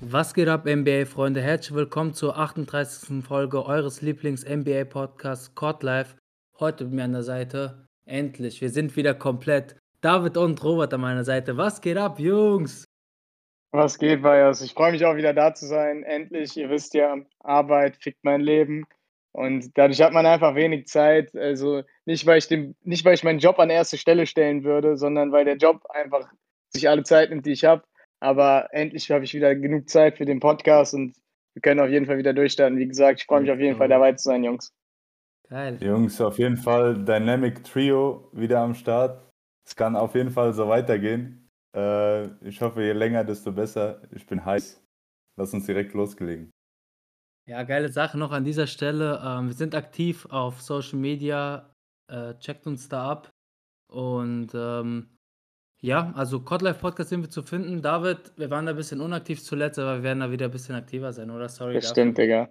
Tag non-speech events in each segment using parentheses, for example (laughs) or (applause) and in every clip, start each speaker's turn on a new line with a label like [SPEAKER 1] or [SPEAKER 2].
[SPEAKER 1] Was geht ab, NBA-Freunde? Herzlich willkommen zur 38. Folge eures Lieblings-NBA-Podcasts Court Life. Heute mit mir an der Seite. Endlich, wir sind wieder komplett. David und Robert an meiner Seite. Was geht ab, Jungs?
[SPEAKER 2] Was geht, Bayers? Ich freue mich auch wieder da zu sein. Endlich, ihr wisst ja, Arbeit fickt mein Leben. Und dadurch hat man einfach wenig Zeit. Also nicht, weil ich den, nicht, weil ich meinen Job an erste Stelle stellen würde, sondern weil der Job einfach sich alle Zeit nimmt, die ich habe. Aber endlich habe ich wieder genug Zeit für den Podcast und wir können auf jeden Fall wieder durchstarten. Wie gesagt, ich freue mich auf jeden Fall dabei zu sein, Jungs.
[SPEAKER 1] Geil.
[SPEAKER 3] Jungs, auf jeden Fall Dynamic Trio wieder am Start. Es kann auf jeden Fall so weitergehen. Äh, ich hoffe, je länger, desto besser. Ich bin heiß. Lass uns direkt loslegen.
[SPEAKER 1] Ja, geile Sache noch an dieser Stelle. Ähm, wir sind aktiv auf Social Media. Äh, checkt uns da ab. Und ähm, ja, also Codlife Podcast sind wir zu finden. David, wir waren da ein bisschen unaktiv zuletzt, aber wir werden da wieder ein bisschen aktiver sein, oder? Sorry
[SPEAKER 2] Das
[SPEAKER 1] dafür.
[SPEAKER 2] stimmt, Digga.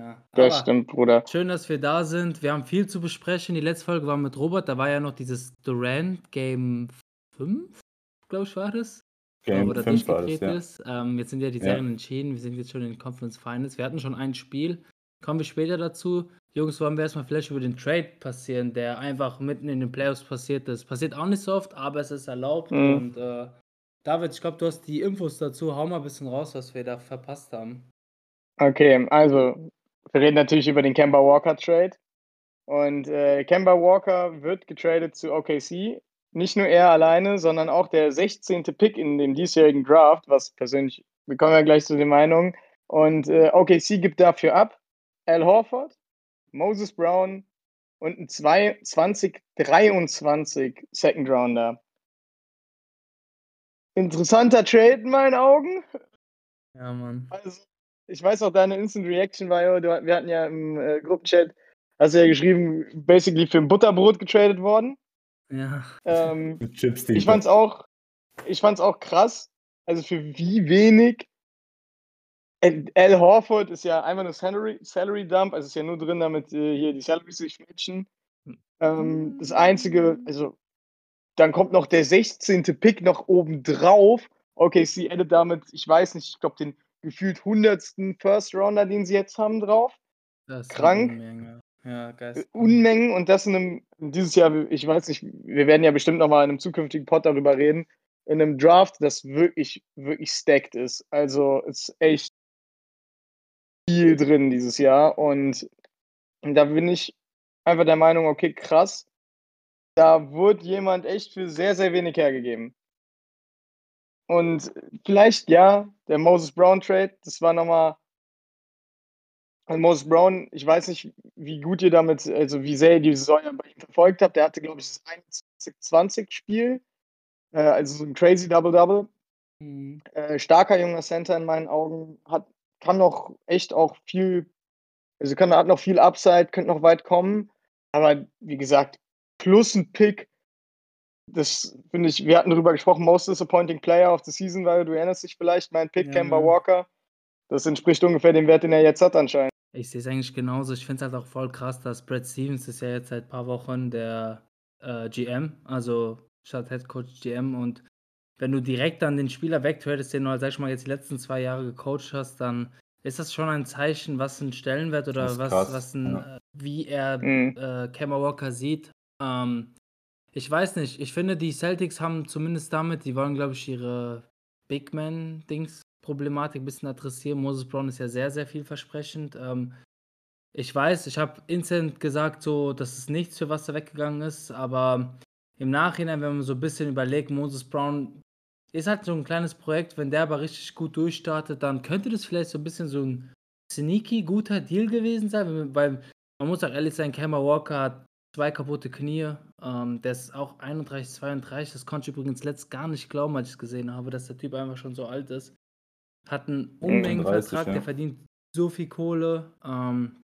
[SPEAKER 1] Ja.
[SPEAKER 2] Das stimmt, Bruder.
[SPEAKER 1] Schön, dass wir da sind. Wir haben viel zu besprechen. Die letzte Folge war mit Robert. Da war ja noch dieses Durant Game 5, glaube ich, war das.
[SPEAKER 3] Game
[SPEAKER 1] wo er
[SPEAKER 3] 5 war das, ja.
[SPEAKER 1] ist. Ähm, jetzt sind ja die
[SPEAKER 3] Ja.
[SPEAKER 1] Serien entschieden. Wir sind jetzt schon in den Conference Finals. Wir hatten schon ein Spiel. Kommen wir später dazu. Jungs, wollen wir erstmal vielleicht über den Trade passieren, der einfach mitten in den Playoffs passiert ist. Passiert auch nicht so oft, aber es ist erlaubt.
[SPEAKER 2] Mhm.
[SPEAKER 1] Und äh, David, ich glaube, du hast die Infos dazu. Hau mal ein bisschen raus, was wir da verpasst haben.
[SPEAKER 2] Okay, also wir reden natürlich über den Kemba Walker Trade. Und äh, Kemba Walker wird getradet zu OKC. Nicht nur er alleine, sondern auch der 16. Pick in dem diesjährigen Draft, was persönlich, wir kommen ja gleich zu den Meinungen. Und äh, OKC gibt dafür ab Al Horford, Moses Brown und ein 2 2023 Second Rounder. Interessanter Trade in meinen Augen.
[SPEAKER 1] Ja, Mann.
[SPEAKER 2] Also, ich weiß auch, deine Instant Reaction war ja, du, wir hatten ja im äh, Gruppenchat, hast du ja geschrieben, basically für ein Butterbrot getradet worden.
[SPEAKER 1] Ja.
[SPEAKER 2] Ähm, (laughs)
[SPEAKER 3] Mit Chips
[SPEAKER 2] ich fand's auch, ich fand's auch krass, also für wie wenig. Al Horford ist ja einfach nur Salary, Salary Dump, also ist ja nur drin, damit äh, hier die Salaries sich matchen. Ähm, das einzige, also dann kommt noch der 16. Pick noch oben drauf. Okay, sie addet damit, ich weiß nicht, ich glaube den gefühlt 100. First Rounder, den sie jetzt haben, drauf. Krank.
[SPEAKER 1] eine Unmenge. Ja,
[SPEAKER 2] Äh. Unmengen und das in einem, dieses Jahr, ich weiß nicht, wir werden ja bestimmt noch mal in einem zukünftigen Pod darüber reden, in einem Draft, das wirklich, wirklich stacked ist. Also ist echt viel drin dieses Jahr und da bin ich einfach der Meinung, okay, krass, da wurde jemand echt für sehr, sehr wenig hergegeben. Und vielleicht, ja, der Moses Brown Trade, das war nochmal und Moses Brown, ich weiß nicht, wie gut ihr damit, also wie sehr ihr die Saison bei ihm verfolgt habt. Der hatte, glaube ich, das 21-20-Spiel. Äh, also so ein crazy Double-Double.
[SPEAKER 1] Mhm.
[SPEAKER 2] Äh, starker junger Center in meinen Augen. Hat, kann noch echt auch viel, also kann, hat noch viel Upside, könnte noch weit kommen. Aber wie gesagt, plus ein Pick. Das finde ich, wir hatten darüber gesprochen, most disappointing player of the season, weil du erinnerst dich vielleicht, mein Pick,
[SPEAKER 1] Ja,
[SPEAKER 2] Kemba
[SPEAKER 1] Mann.
[SPEAKER 2] Walker. Das entspricht ungefähr dem Wert, den er jetzt hat anscheinend.
[SPEAKER 1] Ich sehe es eigentlich genauso. Ich finde es halt auch voll krass, dass Brad Stevens ist ja jetzt seit ein paar Wochen der äh, GM, also statt Head Coach GM. Und wenn du direkt dann den Spieler wegtradest, den du halt, sag ich mal, jetzt die letzten zwei Jahre gecoacht hast, dann ist das schon ein Zeichen, was ein Stellenwert oder was,
[SPEAKER 3] krass,
[SPEAKER 1] was ein,
[SPEAKER 3] ja.
[SPEAKER 1] äh, wie er
[SPEAKER 2] Mhm.
[SPEAKER 1] äh, Walker sieht. Ähm, ich weiß nicht, ich finde, die Celtics haben zumindest damit, die wollen, glaube ich, ihre Big Man-Dings Problematik ein bisschen adressieren. Moses Brown ist ja sehr, sehr vielversprechend. Ähm, ich weiß, ich habe instant gesagt, so, das ist nichts, für was er weggegangen ist, aber im Nachhinein, wenn man so ein bisschen überlegt, Moses Brown ist halt so ein kleines Projekt, wenn der aber richtig gut durchstartet, dann könnte das vielleicht so ein bisschen so ein sneaky guter Deal gewesen sein, weil man muss auch ehrlich sein, Kemba Walker hat zwei kaputte Knie, ähm, der ist auch 31, 32, das konnte ich übrigens letzt gar nicht glauben, als ich es gesehen habe, dass der Typ einfach schon so alt ist. Hat einen Unmengenvertrag,
[SPEAKER 3] 35, ja.
[SPEAKER 1] der verdient so viel Kohle. Ähm,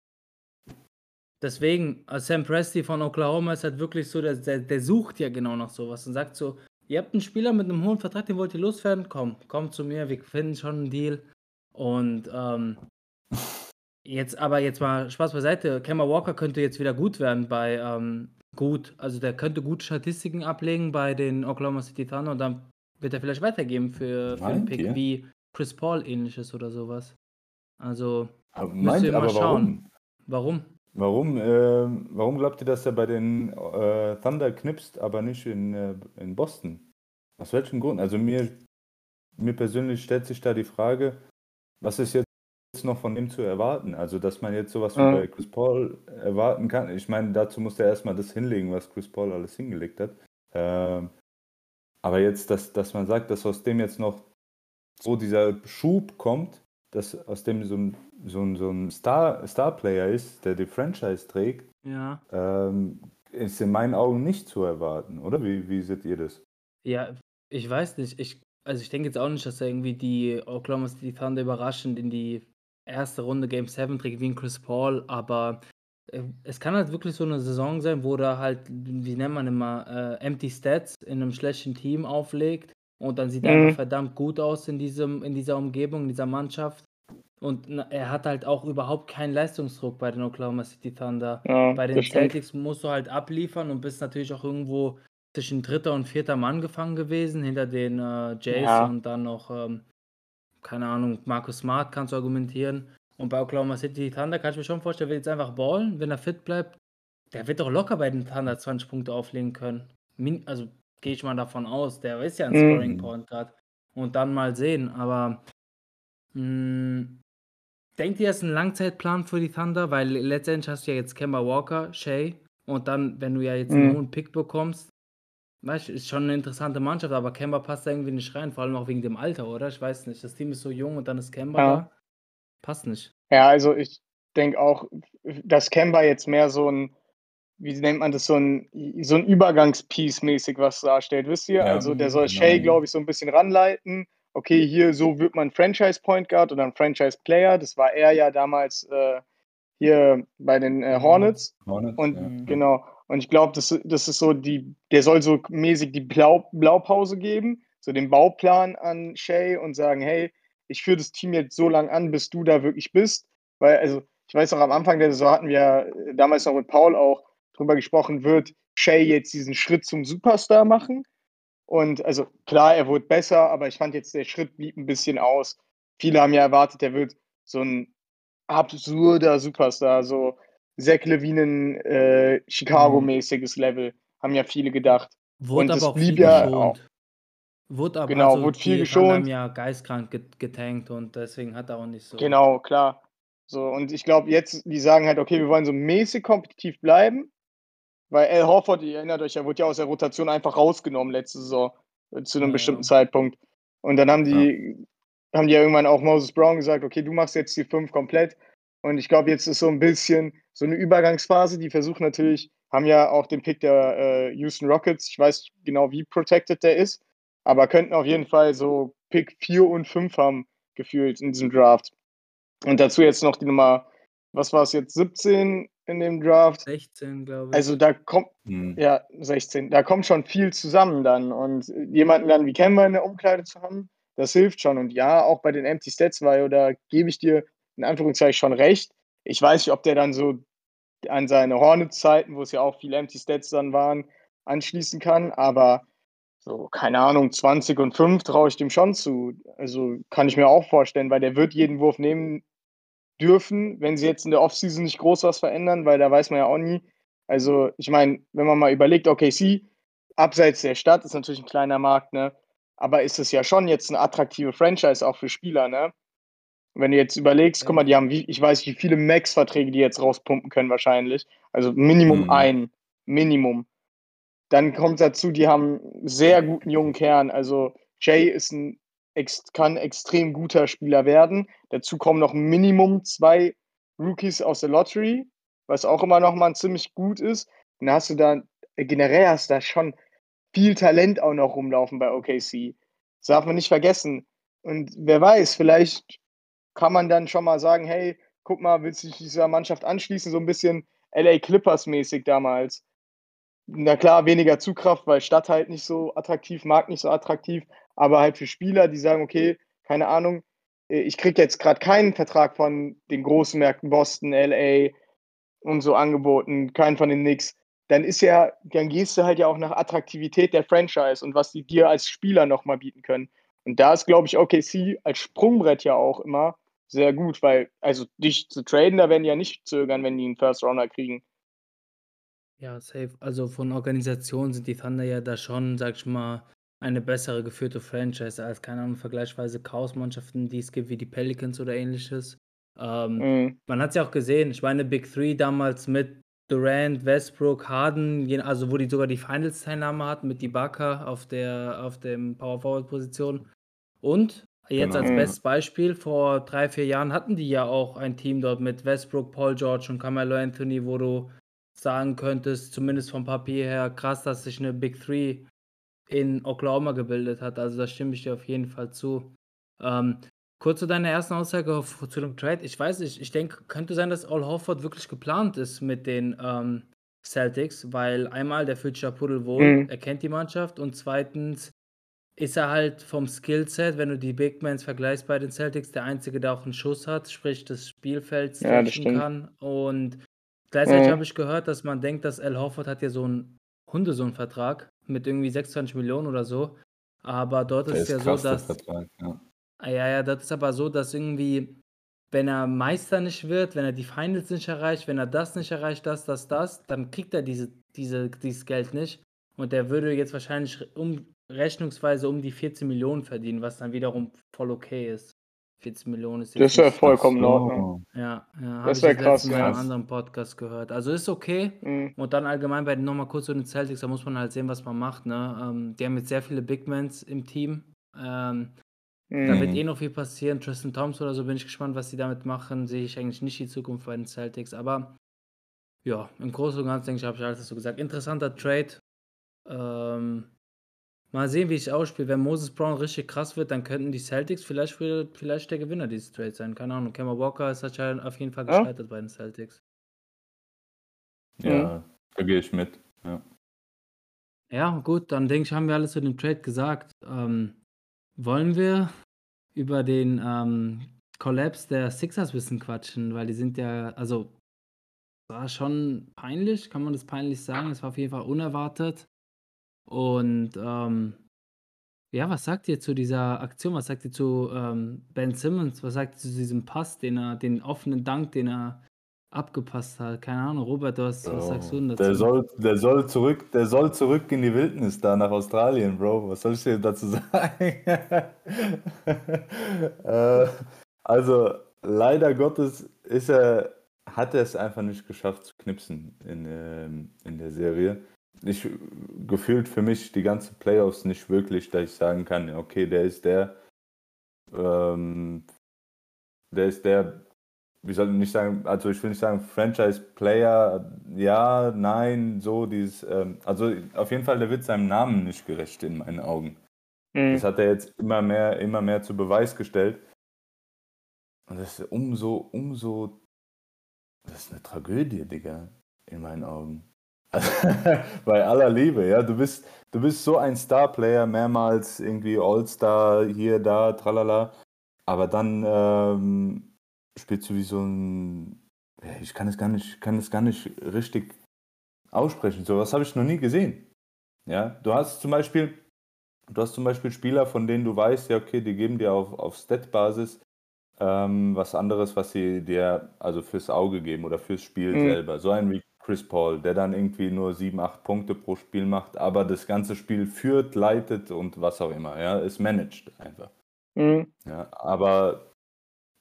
[SPEAKER 1] deswegen, äh, Sam Presti von Oklahoma ist halt wirklich so, der, der, der sucht ja genau nach sowas und sagt so, ihr habt einen Spieler mit einem hohen Vertrag, den wollt ihr loswerden? Komm, komm zu mir, wir finden schon einen Deal. Und ähm, jetzt aber jetzt mal Spaß beiseite. Kemba Walker könnte jetzt wieder gut werden bei ähm, gut, also der könnte gute Statistiken ablegen bei den Oklahoma City Thunder und dann wird er vielleicht weitergeben für, für einen Pick
[SPEAKER 3] ihr?
[SPEAKER 1] wie Chris Paul ähnliches oder sowas. Also
[SPEAKER 3] Aber, meint,
[SPEAKER 1] ihr mal
[SPEAKER 3] aber
[SPEAKER 1] schauen.
[SPEAKER 3] warum?
[SPEAKER 1] Warum?
[SPEAKER 3] Warum, ähm, warum glaubt ihr, dass er bei den äh, Thunder knipst, aber nicht in, äh, in Boston? Aus welchem Grund? Also mir, mir persönlich stellt sich da die Frage, was ist jetzt noch von ihm zu erwarten? Also, dass man jetzt sowas wie
[SPEAKER 2] Ja.
[SPEAKER 3] bei Chris Paul erwarten kann. Ich meine, dazu muss er erstmal das hinlegen, was Chris Paul alles hingelegt hat. Ähm, aber jetzt, dass, dass man sagt, dass aus dem jetzt noch so dieser Schub kommt, dass aus dem so ein, so ein, so ein Star, Star-Player ist, der die Franchise trägt,
[SPEAKER 1] Ja.
[SPEAKER 3] ähm, ist in meinen Augen nicht zu erwarten, oder? Wie, wie seht ihr das?
[SPEAKER 1] Ja, ich weiß nicht. Ich, also ich denke jetzt auch nicht, dass er irgendwie die Oklahoma City Thunder überraschend in die erste Runde Game 7 trägt wie ein Chris Paul, aber äh, es kann halt wirklich so eine Saison sein, wo er halt, wie nennt man immer, äh, Empty Stats in einem schlechten Team auflegt und dann sieht er
[SPEAKER 2] Mhm.
[SPEAKER 1] einfach verdammt gut aus in diesem, in dieser Umgebung, in dieser Mannschaft. Und er hat halt auch überhaupt keinen Leistungsdruck bei den Oklahoma City Thunder.
[SPEAKER 2] Ja,
[SPEAKER 1] Bei den
[SPEAKER 2] das stimmt.
[SPEAKER 1] Celtics musst du halt abliefern und bist natürlich auch irgendwo zwischen dritter und vierter Mann gefangen gewesen, hinter den äh, Jays
[SPEAKER 2] Ja.
[SPEAKER 1] und dann noch, ähm, keine Ahnung, Marcus Smart kannst du argumentieren. Und bei Oklahoma City Thunder kann ich mir schon vorstellen, wird jetzt einfach ballen, wenn er fit bleibt. Der wird doch locker bei den Thunder 20 Punkte auflegen können. Min also gehe ich mal davon aus, der ist ja ein
[SPEAKER 2] Mhm.
[SPEAKER 1] Scoring Point gerade. Und dann mal sehen, aber mh, denkt ihr, das ist ein Langzeitplan für die Thunder? Weil letztendlich hast du ja jetzt Kemba Walker, Shea und dann, wenn du ja jetzt einen
[SPEAKER 2] Mhm.
[SPEAKER 1] hohen Pick bekommst, weißt du, ist schon eine interessante Mannschaft, aber Kemba passt da irgendwie nicht rein, vor allem auch wegen dem Alter, oder? Ich weiß nicht. Das Team ist so jung und dann ist Kemba
[SPEAKER 2] Ja.
[SPEAKER 1] da. Passt nicht.
[SPEAKER 2] Ja, also ich denke auch, dass Kemba jetzt mehr so ein, wie nennt man das, so ein, so ein Übergangspiece mäßig was darstellt, wisst ihr?
[SPEAKER 3] Ja,
[SPEAKER 2] also der soll
[SPEAKER 3] genau.
[SPEAKER 2] Shay, glaube ich, so ein bisschen ranleiten. Okay, hier so wird man Franchise Point Guard oder ein Franchise Player. Das war er ja damals äh, hier bei den äh, Hornets.
[SPEAKER 3] Hornets,
[SPEAKER 2] Und
[SPEAKER 3] ja.
[SPEAKER 1] Mhm.
[SPEAKER 2] genau. Und ich glaube, das, das ist so die, der soll so mäßig die Blau, Blaupause geben, so den Bauplan an Shay und sagen, hey, ich führe das Team jetzt so lange an, bis du da wirklich bist. Weil, also, ich weiß noch, am Anfang der Saison hatten wir äh, damals noch mit Paul auch drüber gesprochen, wird Shay jetzt diesen Schritt zum Superstar machen? Und also klar, er wurde besser, aber ich fand jetzt, der Schritt blieb ein bisschen aus. Viele haben ja erwartet, er wird so ein absurder Superstar, so Zach Levinen äh, Chicago-mäßiges Level, haben ja viele gedacht.
[SPEAKER 1] Wurde
[SPEAKER 2] Und
[SPEAKER 1] aber auch viel
[SPEAKER 2] blieb ja
[SPEAKER 1] geschont. Wurde aber
[SPEAKER 2] Genau,
[SPEAKER 1] also
[SPEAKER 2] wurde viel
[SPEAKER 1] die Thunder haben
[SPEAKER 2] geschont.
[SPEAKER 1] ja geistkrank get getankt und deswegen hat er auch nicht so.
[SPEAKER 2] Genau, klar. So, und ich glaube, jetzt, die sagen halt, okay, wir wollen so mäßig kompetitiv bleiben, weil Al Horford, ihr erinnert euch, er wurde ja aus der Rotation einfach rausgenommen letzte Saison äh, zu einem
[SPEAKER 1] Ja,
[SPEAKER 2] bestimmten
[SPEAKER 1] ja.
[SPEAKER 2] Zeitpunkt. Und dann haben die, haben die ja irgendwann auch Moses Brown gesagt, okay, du machst jetzt die fünf komplett. Und ich glaube, jetzt ist so ein bisschen so eine Übergangsphase. Die versuchen natürlich, haben ja auch den Pick der äh, Houston Rockets. Ich weiß genau, wie protected der ist, aber könnten auf jeden Fall so Pick 4 und 5 haben, gefühlt in diesem Draft. Und dazu jetzt noch die Nummer, was war es jetzt, 17 in dem Draft.
[SPEAKER 1] 16, glaube ich.
[SPEAKER 2] Also da kommt,
[SPEAKER 3] Hm.
[SPEAKER 2] ja, 16, da kommt schon viel zusammen dann. Und jemanden dann wie Kemba in der Umkleide zu haben, das hilft schon. Und ja, auch bei den Empty Stats war, oder gebe ich dir in Anführungszeichen schon recht. Ich weiß nicht, ob der dann so an seine Hornets-Zeiten, wo es ja auch viele Empty Stats dann waren, anschließen kann, aber so, keine Ahnung, 20 und 5 traue ich dem schon zu. Also kann ich mir auch vorstellen, weil der wird jeden Wurf nehmen dürfen, wenn sie jetzt in der Offseason nicht groß was verändern, weil da weiß man ja auch nie. Also, ich meine, wenn man mal überlegt, OKC, abseits der Stadt ist natürlich ein kleiner Markt, ne? Aber ist es ja schon jetzt eine attraktive Franchise auch für Spieler, ne? Wenn du jetzt überlegst, guck mal, die haben, wie, ich weiß nicht, wie viele Max-Verträge die jetzt rauspumpen können, wahrscheinlich. Also Minimum
[SPEAKER 3] Mhm.
[SPEAKER 2] ein. Minimum. Dann kommt dazu, die haben einen sehr guten jungen Kern. Also Jay ist ein, kann extrem guter Spieler werden. Dazu kommen noch Minimum zwei Rookies aus der Lottery, was auch immer noch mal ziemlich gut ist. Dann hast du da, äh, generell hast du da schon viel Talent auch noch rumlaufen bei OKC. Das darf man nicht vergessen. Und wer weiß, vielleicht kann man dann schon mal sagen, hey, guck mal, willst du dich dieser Mannschaft anschließen? So ein bisschen LA Clippers mäßig damals. na klar, weniger Zugkraft, weil Stadt halt nicht so attraktiv, Markt nicht so attraktiv, aber halt für Spieler, die sagen, okay, keine Ahnung, äh, ich kriege jetzt gerade keinen Vertrag von den großen Märkten Boston, LA und so angeboten, keinen von den Knicks, dann ist ja, dann gehst du halt ja auch nach Attraktivität der Franchise und was die dir als Spieler nochmal bieten können. Und da ist, glaube ich, OKC als Sprungbrett ja auch immer sehr gut, weil, also dich zu traden, da werden die ja nicht zögern, wenn die einen First Rounder kriegen.
[SPEAKER 1] Ja, safe. Also von Organisation sind die Thunder ja da schon, sag ich mal, eine bessere geführte Franchise als, keine Ahnung, vergleichsweise Chaos-Mannschaften, die es gibt, wie die Pelicans oder ähnliches. Ähm,
[SPEAKER 2] Mhm.
[SPEAKER 1] man hat es ja auch gesehen, ich meine, Big Three damals mit Durant, Westbrook, Harden, also wo die sogar die Finals-Teilnahme hatten mit Ibaka auf der auf dem Power-Forward-Position. Und jetzt
[SPEAKER 3] Genau.
[SPEAKER 1] als bestes Beispiel, vor drei, vier Jahren hatten die ja auch ein Team dort mit Westbrook, Paul George und Carmelo Anthony, wo du sagen könntest, zumindest vom Papier her, krass, dass sich eine Big Three in Oklahoma gebildet hat. Also da stimme ich dir auf jeden Fall zu. Ähm, kurz zu deiner ersten Aussage zu dem Trade. Ich weiß nicht, ich denke, könnte sein, dass Al Horford wirklich geplant ist mit den ähm, Celtics, weil einmal, der fühlt sich ja pudelwohl,
[SPEAKER 2] Mhm.
[SPEAKER 1] er kennt die Mannschaft und zweitens ist er halt vom Skillset, wenn du die Big Mans vergleichst bei den Celtics, der Einzige, der auch einen Schuss hat, sprich das Spielfeld
[SPEAKER 2] Ja, stimmt.
[SPEAKER 1] kann. Und gleichzeitig
[SPEAKER 2] Mhm.
[SPEAKER 1] habe ich gehört, dass man denkt, dass Al Horford hat ja so einen Hundesohn-Vertrag mit irgendwie 26 Millionen oder so. Aber dort
[SPEAKER 3] Der
[SPEAKER 1] ist
[SPEAKER 3] ist
[SPEAKER 1] ja so, dass
[SPEAKER 3] Vertrag. Ja.
[SPEAKER 1] Ah, Ja, ja, das ist aber so, dass irgendwie, wenn er Meister nicht wird, wenn er die Finals nicht erreicht, wenn er das nicht erreicht, das, das, das, dann kriegt er diese, diese, dieses Geld nicht. Und der würde jetzt wahrscheinlich um, rechnungsweise um die 14 Millionen verdienen, was dann wiederum voll okay ist. 14 Millionen ist
[SPEAKER 2] Das ist ja vollkommen in. Ordnung.
[SPEAKER 1] Ja, ja, habe
[SPEAKER 2] Das
[SPEAKER 1] ich
[SPEAKER 2] wär
[SPEAKER 1] jetzt
[SPEAKER 2] krass,
[SPEAKER 1] letztens in einem anderen Podcast gehört. Also ist okay.
[SPEAKER 2] Mhm.
[SPEAKER 1] Und dann allgemein bei den nochmal kurz zu den Celtics, da muss man halt sehen, was man macht. Ne? Ähm, die haben jetzt sehr viele Big Mans im Team. Ähm, da
[SPEAKER 2] Mhm.
[SPEAKER 1] wird
[SPEAKER 3] Mhm.
[SPEAKER 1] eh noch viel passieren. Tristan Thompson oder so bin ich gespannt, was sie damit machen. Sehe ich eigentlich nicht die Zukunft bei den Celtics. Aber ja, im Großen und Ganzen denke ich, habe ich alles dazu gesagt. Interessanter Trade. Ähm, mal sehen, wie ich ausspiele. Wenn Moses Brown richtig krass wird, dann könnten die Celtics vielleicht, vielleicht der Gewinner dieses Trades sein. Keine Ahnung. Kemba Walker ist anscheinend auf jeden Fall
[SPEAKER 2] Ja.
[SPEAKER 1] gescheitert bei den Celtics.
[SPEAKER 3] Ja, da gehe ich mit. Ja.
[SPEAKER 1] Ja, gut, dann denke ich, haben wir alles zu dem Trade gesagt. Ähm, wollen wir über den ähm, Collapse der Sixers wissen quatschen, weil die sind ja, also war schon peinlich, kann man das peinlich sagen. Es war auf jeden Fall unerwartet. Und ähm, ja, was sagt ihr zu dieser Aktion? Was sagt ihr zu ähm, Ben Simmons? Was sagt ihr zu diesem Pass, den er, den offenen Dank, den er abgepasst hat? Keine Ahnung, Robert, du hast, was sagst du denn dazu?
[SPEAKER 3] Der soll, der soll zurück, der soll zurück in die Wildnis da nach Australien, Bro. Was soll ich dir dazu sagen? (laughs) äh, also leider Gottes ist er, hat er es einfach nicht geschafft zu knipsen in, ähm, in der Serie. Ich gefühlt für mich die ganzen Playoffs nicht wirklich, dass ich sagen kann, okay, der ist der, ähm, der ist der wie soll ich nicht sagen, also ich will nicht sagen Franchise-Player, ja, nein, so dieses, ähm, also auf jeden Fall, der wird seinem Namen nicht gerecht in meinen Augen.
[SPEAKER 2] Mhm.
[SPEAKER 3] Das hat er jetzt immer mehr, immer mehr zu Beweis gestellt. Und das ist umso, umso, das ist eine Tragödie, Digga, in meinen Augen. (laughs) Bei aller Liebe, ja, du bist, du bist so ein Star-Player, mehrmals irgendwie All-Star, hier, da, tralala, aber dann ähm, spielst du wie so ein, ja, ich kann es gar nicht, kann es gar nicht richtig aussprechen. So was habe ich noch nie gesehen. Ja, du hast zum Beispiel, du hast zum Beispiel Spieler, von denen du weißt, ja, okay, die geben dir auf, auf Stat-Basis ähm, was anderes, was sie dir also fürs Auge geben oder fürs Spiel
[SPEAKER 2] Mhm.
[SPEAKER 3] selber. So ein wie Chris Paul, der dann irgendwie nur sieben, acht Punkte pro Spiel macht, aber das ganze Spiel führt, leitet und was auch immer. Ja, es managt einfach.
[SPEAKER 2] Mhm.
[SPEAKER 3] Ja, aber,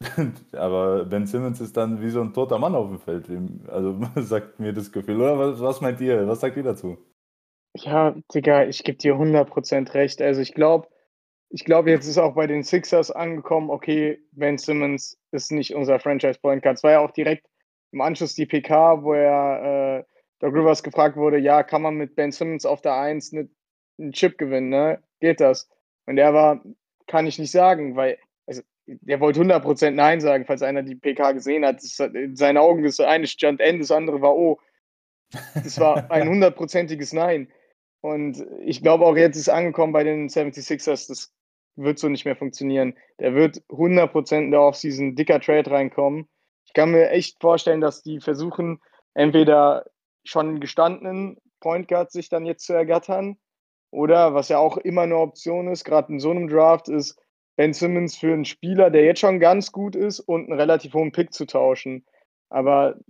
[SPEAKER 3] (laughs) aber Ben Simmons ist dann wie so ein toter Mann auf dem Feld. Also (laughs) sagt mir das Gefühl. Oder was, was meint ihr? Was sagt ihr dazu?
[SPEAKER 2] Ja, Digga, ich gebe dir 100% recht. Also ich glaube, ich glaube, jetzt ist auch bei den Sixers angekommen, okay, Ben Simmons ist nicht unser Franchise-Point Guard. Es war ja auch direkt im Anschluss die PK, wo er äh, Doc Rivers gefragt wurde, ja, kann man mit Ben Simmons auf der 1 ne, einen Chip gewinnen, ne? Geht das? Und er war, kann ich nicht sagen, weil, also, der wollte 100% Nein sagen, falls einer die PK gesehen hat. Das, in seinen Augen ist das eine stand N, das andere war O. Das war (laughs) ein hundertprozentiges Nein. Und ich glaube auch jetzt ist angekommen bei den 76ers, das wird so nicht mehr funktionieren. Der wird 100% in der Offseason dicker Trade reinkommen. Ich kann mir echt vorstellen, dass die versuchen, entweder schon gestandenen Point Guard sich dann jetzt zu ergattern oder was ja auch immer eine Option ist, gerade in so einem Draft, ist Ben Simmons für einen Spieler, der jetzt schon ganz gut ist und einen relativ hohen Pick zu tauschen. Aber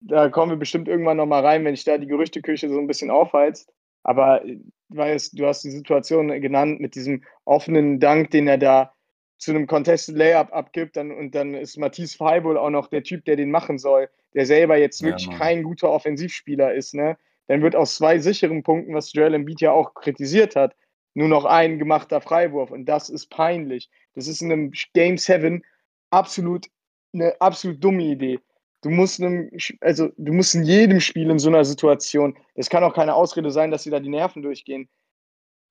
[SPEAKER 2] da kommen wir bestimmt irgendwann nochmal rein, wenn ich da die Gerüchteküche so ein bisschen aufheizt. Aber weißt, du hast die Situation genannt mit diesem offenen Dank, den er da zu einem Contested Layup abgibt, dann, und dann ist Matisse Feibull auch noch der Typ, der den machen soll, der selber jetzt wirklich ja, kein guter Offensivspieler ist, ne? Dann wird aus zwei sicheren Punkten, was Joel Embiid ja auch kritisiert hat, nur noch ein gemachter Freiwurf und das ist peinlich. Das ist in einem Game 7 absolut eine absolut dumme Idee. Du musst, einem, also, du musst in jedem Spiel in so einer Situation, das kann auch keine Ausrede sein, dass sie da die Nerven durchgehen.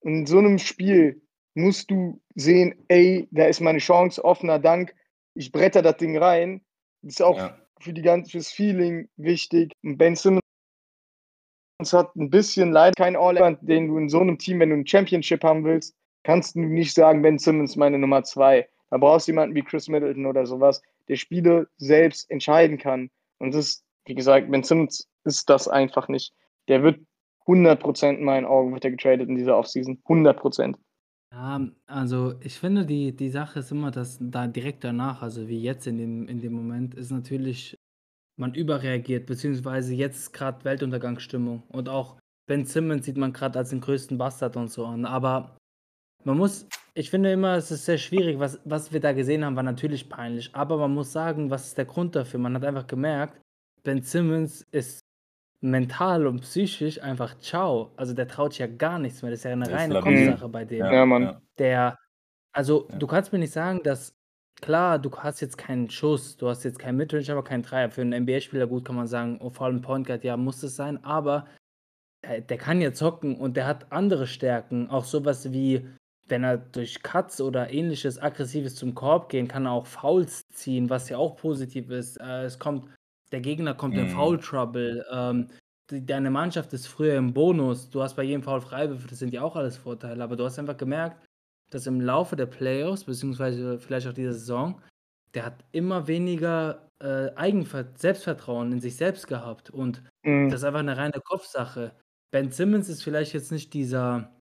[SPEAKER 2] In so einem Spiel musst du sehen, ey, da ist meine Chance, offener Dank, ich bretter das Ding rein. Das ist auch ja. für die ganze, fürs Feeling wichtig. Und Ben Simmons hat ein bisschen leid, kein all den du in so einem Team, wenn du ein Championship haben willst, kannst du nicht sagen, Ben Simmons meine Nummer zwei. Da brauchst du jemanden wie Chris Middleton oder sowas, der Spiele selbst entscheiden kann. Und das ist, wie gesagt, Ben Simmons ist das einfach nicht. Der wird 100% in meinen Augen wird er getradet in dieser Offseason. 100%.
[SPEAKER 1] Ja, also ich finde, die, die Sache ist immer, dass da direkt danach, also wie jetzt in dem, in dem Moment, ist natürlich, man überreagiert, beziehungsweise jetzt ist gerade Weltuntergangsstimmung. Und auch Ben Simmons sieht man gerade als den größten Bastard und so an. Aber man muss ich finde immer, es ist sehr schwierig. Was was wir da gesehen haben, war natürlich peinlich. Aber man muss sagen, was ist der Grund dafür? Man hat einfach gemerkt, Ben Simmons ist mental und psychisch einfach ciao. Also, der traut sich ja gar nichts mehr. Das ist ja eine Der reine Kopfsache bei dem.
[SPEAKER 2] Ja, Mann.
[SPEAKER 1] Der also,
[SPEAKER 3] Ja.
[SPEAKER 1] du kannst mir nicht sagen, dass klar, du hast jetzt keinen Schuss, du hast jetzt keinen Midrange, aber keinen Dreier. Für einen NBA-Spieler gut kann man sagen, oh, vor allem Point Guard, ja, muss es sein, aber der der kann ja zocken und der hat andere Stärken. Auch sowas wie wenn er durch Cuts oder ähnliches Aggressives zum Korb gehen, kann er auch Fouls ziehen, was ja auch positiv ist. Äh, es kommt, der Gegner kommt in Foul mhm. Trouble. Ähm, die, deine Mannschaft ist früher im Bonus. Du hast bei jedem Foul Freiwürfe, das sind ja auch alles Vorteile. Aber du hast einfach gemerkt, dass im Laufe der Playoffs, beziehungsweise vielleicht auch dieser Saison, der hat immer weniger äh, Eigenver Selbstvertrauen in sich selbst gehabt. Und mhm. das ist einfach eine reine Kopfsache. Ben Simmons ist vielleicht jetzt nicht dieser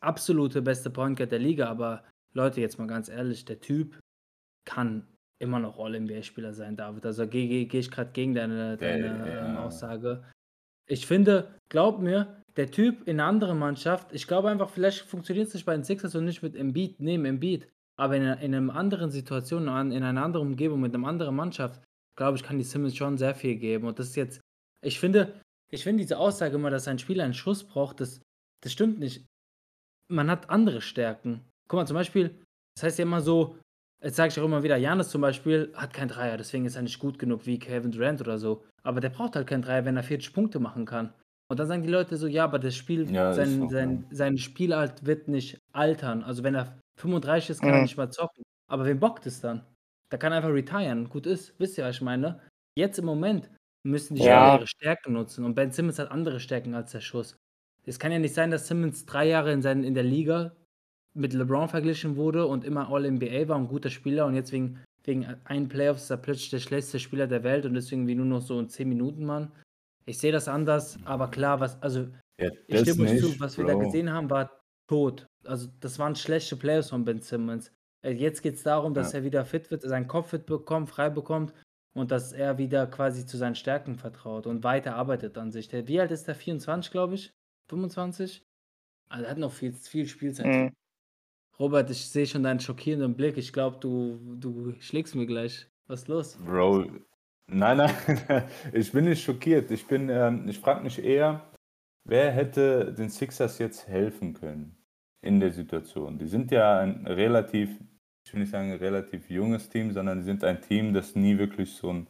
[SPEAKER 1] absolute beste Point Guard der Liga, aber Leute, jetzt mal ganz ehrlich, der Typ kann immer noch All-NBA-Spieler sein, David. Also gehe geh, ich gerade gegen deine, deine ja. ähm, Aussage. Ich finde, glaub mir, der Typ in einer anderen Mannschaft, ich glaube einfach, vielleicht funktioniert es nicht bei den Sixers und nicht mit Embiid, neben Embiid, aber in, einer, in einer anderen Situation, in einer anderen Umgebung, mit einer anderen Mannschaft, glaube ich, kann die Simmons schon sehr viel geben. Und das ist jetzt, ich finde, ich finde diese Aussage immer, dass ein Spieler einen Schuss braucht, das, das stimmt nicht man hat andere Stärken. Guck mal, zum Beispiel, das heißt ja immer so, jetzt sage ich auch immer wieder, Janis zum Beispiel hat keinen Dreier, deswegen ist er nicht gut genug wie Kevin Durant oder so. Aber der braucht halt keinen Dreier, wenn er 40 Punkte machen kann. Und dann sagen die Leute so, ja, aber das Spiel, ja, sein, sein, sein Spielart wird nicht altern. Also wenn er 35 ist, kann mhm. er nicht mal zocken. Aber wem bockt es dann? Da kann er einfach retiren. Gut ist, wisst ihr, was ich meine? Jetzt im Moment müssen die ja. ihre Stärken nutzen. Und Ben Simmons hat andere Stärken als der Schuss. Es kann ja nicht sein, dass Simmons drei Jahre in, seinen, in der Liga mit LeBron verglichen wurde und immer All-NBA war, ein guter Spieler und jetzt wegen, wegen einen Playoffs ist er plötzlich der schlechteste Spieler der Welt und deswegen wie nur noch so ein 10 Minuten Mann. Ich sehe das anders, aber klar, was, also ja, ich stimme euch zu, was wir da gesehen haben, war tot. Also das waren schlechte Playoffs von Ben Simmons. Äh, jetzt geht es darum, dass ja. er wieder fit wird, seinen Kopf fit bekommt, frei bekommt und dass er wieder quasi zu seinen Stärken vertraut und weiter arbeitet an sich. wie alt ist der? 24, glaube ich? 25? Also er hat noch viel, viel Spielzeit. Mhm. Robert, ich sehe schon deinen schockierenden Blick. Ich glaube, du, du schlägst mir gleich. Was ist los?
[SPEAKER 3] Bro, nein, nein, (laughs) ich bin nicht schockiert. Ich bin, ähm, ich frage mich eher, wer hätte den Sixers jetzt helfen können in der Situation? Die sind ja ein relativ, ich will nicht sagen ein relativ junges Team, sondern die sind ein Team, das nie wirklich so ein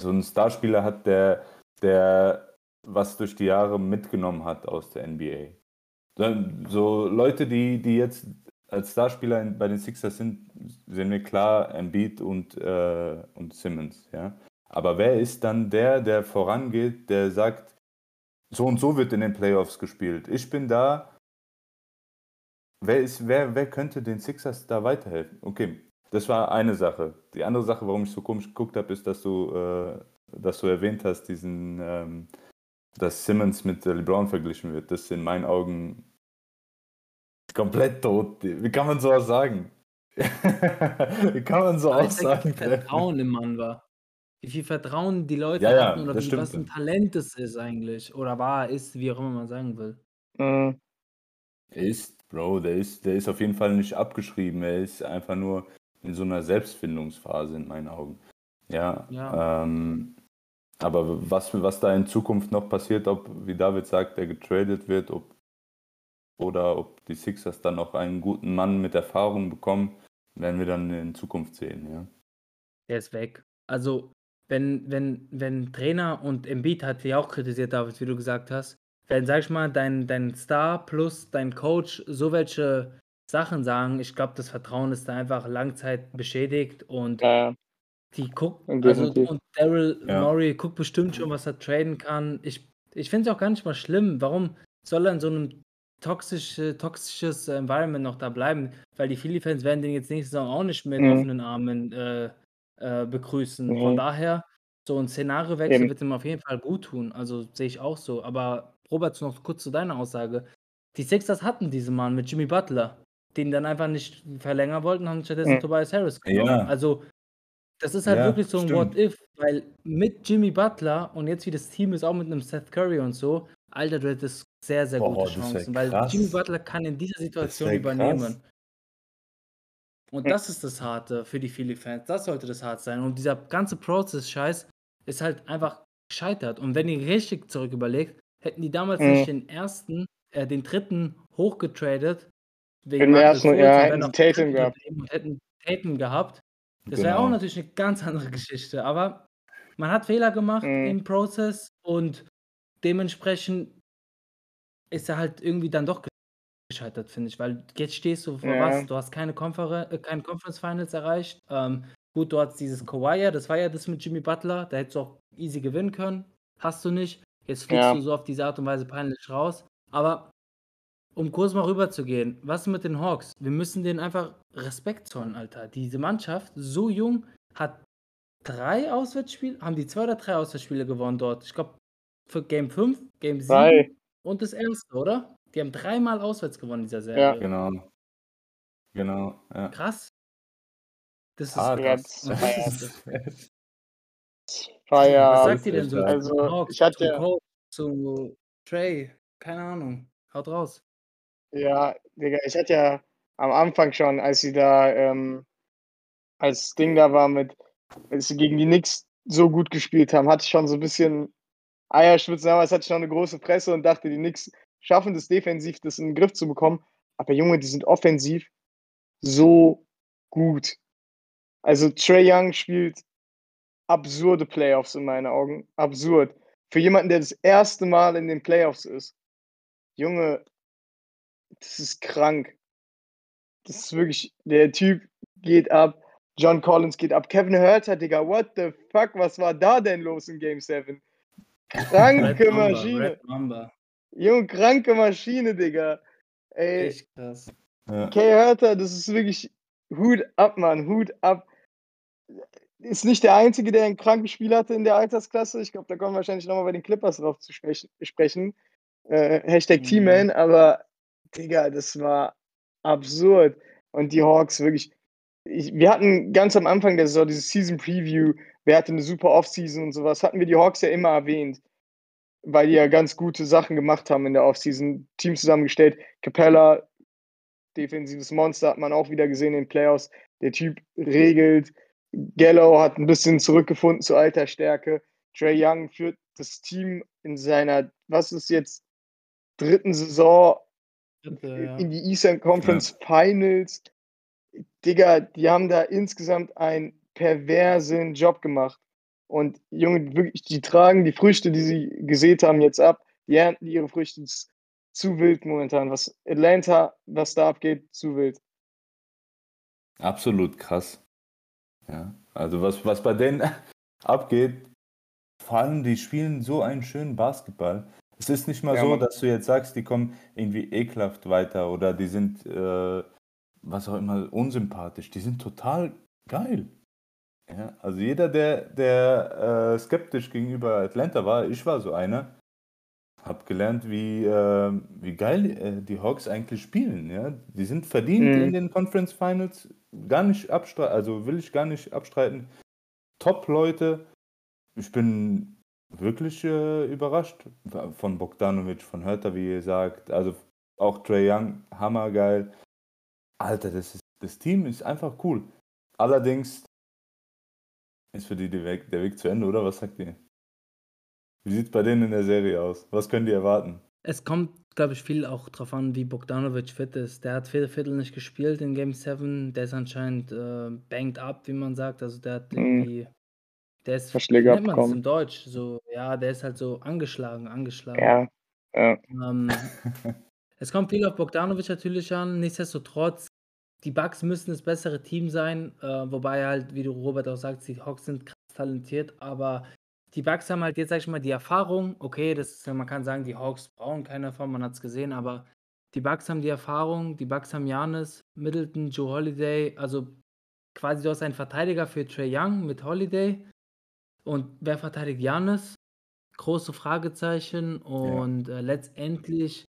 [SPEAKER 3] so einen Starspieler hat, der, der was durch die Jahre mitgenommen hat aus der NBA. So Leute, die, die jetzt als Starspieler bei den Sixers sind, sehen wir klar Embiid und, äh, und Simmons, ja. Aber wer ist dann der, der vorangeht, der sagt, so und so wird in den Playoffs gespielt. Ich bin da. Wer, ist, wer, wer könnte den Sixers da weiterhelfen? Okay, das war eine Sache. Die andere Sache, warum ich so komisch geguckt habe, ist, dass du, äh, dass du erwähnt hast, diesen, ähm, dass Simmons mit LeBron verglichen wird. Das ist in meinen Augen komplett tot. Wie kann man sowas sagen? (laughs) Wie kann man so Aussagen
[SPEAKER 1] wie viel Vertrauen im Mann war. Wie viel Vertrauen die Leute
[SPEAKER 3] Ja, ja,
[SPEAKER 1] hatten oder
[SPEAKER 3] das
[SPEAKER 1] wie, was ein. Talent es ist eigentlich. Oder war, ist, wie auch immer man sagen will.
[SPEAKER 2] Mhm.
[SPEAKER 3] Er ist, Bro, der ist, der ist auf jeden Fall nicht abgeschrieben. Er ist einfach nur in so einer Selbstfindungsphase in meinen Augen. Ja.
[SPEAKER 1] Ja.
[SPEAKER 3] Ähm, aber was, was da in Zukunft noch passiert, ob, wie David sagt, der getradet wird, ob, oder ob die Sixers dann noch einen guten Mann mit Erfahrung bekommen, werden wir dann in Zukunft sehen, ja.
[SPEAKER 1] Der ist weg. Also, wenn, wenn, wenn Trainer und Embiid hat ja auch kritisiert, David, wie du gesagt hast, wenn, sag ich mal, dein, dein Star plus dein Coach so welche Sachen sagen, ich glaube, das Vertrauen ist da einfach Langzeit beschädigt und
[SPEAKER 2] ja.
[SPEAKER 1] Die guckt,
[SPEAKER 2] Ja,
[SPEAKER 1] also und Daryl
[SPEAKER 3] Ja.
[SPEAKER 1] Morey guckt bestimmt schon, was er traden kann. Ich, ich finde es auch gar nicht mal schlimm. Warum soll er in so einem toxische, toxisches Environment noch da bleiben? Weil die Philly-Fans werden den jetzt nächste Saison auch nicht mit
[SPEAKER 2] Mhm.
[SPEAKER 1] offenen Armen äh, äh, begrüßen. Von
[SPEAKER 2] Nee.
[SPEAKER 1] daher, so ein Szenariowechsel
[SPEAKER 2] Eben.
[SPEAKER 1] wird ihm auf jeden Fall gut tun. Also sehe ich auch so. Aber Robert, noch kurz zu deiner Aussage. Die Sixers hatten diesen Mann mit Jimmy Butler, den dann einfach nicht verlängern wollten, haben stattdessen
[SPEAKER 2] Mhm.
[SPEAKER 1] Tobias Harris genommen.
[SPEAKER 3] Ja.
[SPEAKER 1] Also das ist halt
[SPEAKER 3] Ja,
[SPEAKER 1] wirklich so ein
[SPEAKER 3] stimmt.
[SPEAKER 1] What If, weil mit Jimmy Butler und jetzt wie das Team ist, auch mit einem Seth Curry und so, Alter, du hättest sehr, sehr
[SPEAKER 3] Boah,
[SPEAKER 1] gute Chancen, weil. Jimmy Butler kann in dieser Situation übernehmen.
[SPEAKER 3] krass.
[SPEAKER 1] Und
[SPEAKER 2] Mhm.
[SPEAKER 1] das ist das Harte für die Philly-Fans. Das sollte das hart sein. Und dieser ganze Prozess-Scheiß ist halt einfach gescheitert. Und wenn ihr richtig zurück überlegt, hätten die damals
[SPEAKER 2] Mhm.
[SPEAKER 1] nicht den ersten, äh, den dritten hochgetradet, wegen Markel
[SPEAKER 2] ersten, ja, hätten
[SPEAKER 1] dem
[SPEAKER 2] Tatum gehabt.
[SPEAKER 1] hätten Tatum gehabt. Das wäre auch
[SPEAKER 3] Genau.
[SPEAKER 1] natürlich eine ganz andere Geschichte. Aber man hat Fehler gemacht
[SPEAKER 2] Mhm.
[SPEAKER 1] im Prozess und dementsprechend ist er halt irgendwie dann doch gescheitert, finde ich. Weil jetzt stehst du vor
[SPEAKER 2] Ja.
[SPEAKER 1] was? Du hast keine, Konfer äh, keine Conference Finals erreicht. Ähm, gut, du hast dieses Kawhi, das war ja das mit Jimmy Butler. Da hättest du auch easy gewinnen können. Hast du nicht. Jetzt fliegst
[SPEAKER 2] Ja.
[SPEAKER 1] du so auf diese Art und Weise peinlich raus. Aber um kurz mal rüber zu gehen, was mit den Hawks? Wir müssen denen einfach Respekt zollen, Alter. Diese Mannschaft, so jung, hat drei Auswärtsspiele, haben die zwei oder drei Auswärtsspiele gewonnen dort. Ich glaube, für Game 5, Game 7
[SPEAKER 2] Drei.
[SPEAKER 1] und das erste, oder? Die haben dreimal auswärts gewonnen in dieser
[SPEAKER 2] Ja.
[SPEAKER 1] Serie.
[SPEAKER 3] Genau. Genau, ja.
[SPEAKER 1] Krass. Das ist.
[SPEAKER 2] Ja,
[SPEAKER 1] krass.
[SPEAKER 2] ja-
[SPEAKER 1] ist,
[SPEAKER 2] War (laughs)
[SPEAKER 1] was
[SPEAKER 2] ja,
[SPEAKER 1] sagt ihr denn so
[SPEAKER 2] Also,
[SPEAKER 1] Hawks,
[SPEAKER 2] ich hatte ja-
[SPEAKER 1] zu Trey? Keine Ahnung. Haut raus.
[SPEAKER 2] Ja, Digga, ich hatte ja am Anfang schon, als sie da, ähm, als Ding da war mit, als sie gegen die Knicks so gut gespielt haben, hatte ich schon so ein bisschen Eierschwitzen, damals hatte ich noch eine große Presse und dachte, die Knicks schaffen das defensiv, das in den Griff zu bekommen. Aber Junge, die sind offensiv so gut. Also Trey Young spielt absurde Playoffs in meinen Augen. Absurd. Für jemanden, der das erste Mal in den Playoffs ist. Junge, das ist krank. Das ist wirklich, der Typ geht ab. John Collins geht ab. Kevin Herter, Digga, what the fuck, was war da denn los in Game 7? Kranke
[SPEAKER 1] Red Mamba,
[SPEAKER 2] Maschine.
[SPEAKER 1] Red Mamba.
[SPEAKER 2] Junge, kranke Maschine, Digga. Ey,
[SPEAKER 1] Echt krass.
[SPEAKER 3] Ja.
[SPEAKER 2] Kay Herter, das ist wirklich Hut ab, Mann, Hut ab. Ist nicht der Einzige, der ein krankes Spiel hatte in der Altersklasse. Ich glaube, da kommen wir wahrscheinlich nochmal bei den Clippers drauf zu sprechen. sprechen. Äh, Hashtag
[SPEAKER 1] Mhm.
[SPEAKER 2] T-Man, aber Digga, das war absurd. Und die Hawks wirklich. Ich, wir hatten ganz am Anfang der Saison dieses Season Preview, wer hatte eine super Offseason und sowas, hatten wir die Hawks ja immer erwähnt, weil die ja ganz gute Sachen gemacht haben in der Offseason. Team zusammengestellt. Capella, defensives Monster, hat man auch wieder gesehen in den Playoffs. Der Typ regelt. Gallo hat ein bisschen zurückgefunden zu alter Stärke. Trey Young führt das Team in seiner, was ist jetzt, dritten Saison
[SPEAKER 1] Dritte, ja.
[SPEAKER 2] in die Eastern Conference Finals. Digga, die haben da insgesamt einen perversen Job gemacht. Und Junge, wirklich, die tragen die Früchte, die sie gesät haben, jetzt ab. Die ernten ihre Früchte. Zu wild momentan. Was Atlanta, was da abgeht, zu wild.
[SPEAKER 3] Absolut krass. Ja, also was, was bei denen, (laughs) abgeht. Vor allem, die spielen so einen schönen Basketball. Es ist nicht mal
[SPEAKER 2] Ja,
[SPEAKER 3] so, dass du jetzt sagst, die kommen irgendwie ekelhaft weiter oder die sind, äh, was auch immer, unsympathisch. Die sind total geil. Ja, also jeder, der, der äh, skeptisch gegenüber Atlanta war, ich war so einer, hab gelernt, wie, äh, wie geil äh, die Hawks eigentlich spielen. Ja? Die sind verdient
[SPEAKER 2] Mhm.
[SPEAKER 3] in den Conference Finals, gar nicht abstreiten, also will ich gar nicht abstreiten. Top-Leute. Ich bin wirklich äh, überrascht von Bogdanovic, von Hörter, wie ihr sagt. Also auch Trey Young, hammergeil. Alter, das, ist, das Team ist einfach cool. Allerdings ist für die, die Weg, der Weg zu Ende, oder? Was sagt ihr? Wie sieht es bei denen in der Serie aus? Was können die erwarten?
[SPEAKER 1] Es kommt, glaube ich, viel auch drauf an, wie Bogdanovic fit ist. Der hat vier Viertel nicht gespielt in Game 7. Der ist anscheinend äh, banged up, wie man sagt. Also der hat
[SPEAKER 2] Mhm.
[SPEAKER 1] irgendwie. Der ist,
[SPEAKER 2] Hat Schläge
[SPEAKER 1] wie nennt
[SPEAKER 2] abbekommen.
[SPEAKER 1] im Deutsch? So, ja, der ist halt so angeschlagen, angeschlagen.
[SPEAKER 2] Ja, ja.
[SPEAKER 1] Ähm, (laughs) es kommt viel auf Bogdanovic natürlich an. Nichtsdestotrotz, die Bucks müssen das bessere Team sein. Äh, wobei halt, wie du Robert auch sagst, die Hawks sind krass talentiert. Aber die Bucks haben halt jetzt, sag ich mal, die Erfahrung. Okay, das ist, man kann sagen, die Hawks brauchen keine Erfahrung, man hat es gesehen. Aber die Bucks haben die Erfahrung. Die Bucks haben Janis, Middleton, Joe Holiday. Also quasi du hast einen Verteidiger für Trey Young mit Holiday. Und wer verteidigt Janis? Große Fragezeichen. Und äh, letztendlich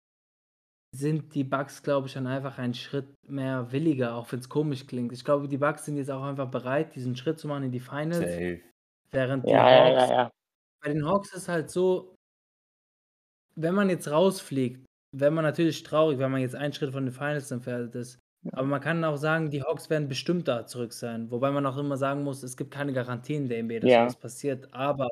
[SPEAKER 1] sind die Bucks, glaube ich, dann einfach einen Schritt mehr williger, auch wenn es komisch klingt. Ich glaube, die Bucks sind jetzt auch einfach bereit, diesen Schritt zu machen in die Finals.
[SPEAKER 3] Safe.
[SPEAKER 1] Während die
[SPEAKER 2] Ja, ja,
[SPEAKER 1] Hawks,
[SPEAKER 2] ja, ja.
[SPEAKER 1] bei den Hawks ist halt so, wenn man jetzt rausfliegt, wäre man natürlich traurig, wenn man jetzt einen Schritt von den Finals entfernt ist. Aber man kann auch sagen, die Hawks werden bestimmt da zurück sein. Wobei man auch immer sagen muss, es gibt keine Garantien der NBA, dass
[SPEAKER 2] Ja.
[SPEAKER 1] was passiert. Aber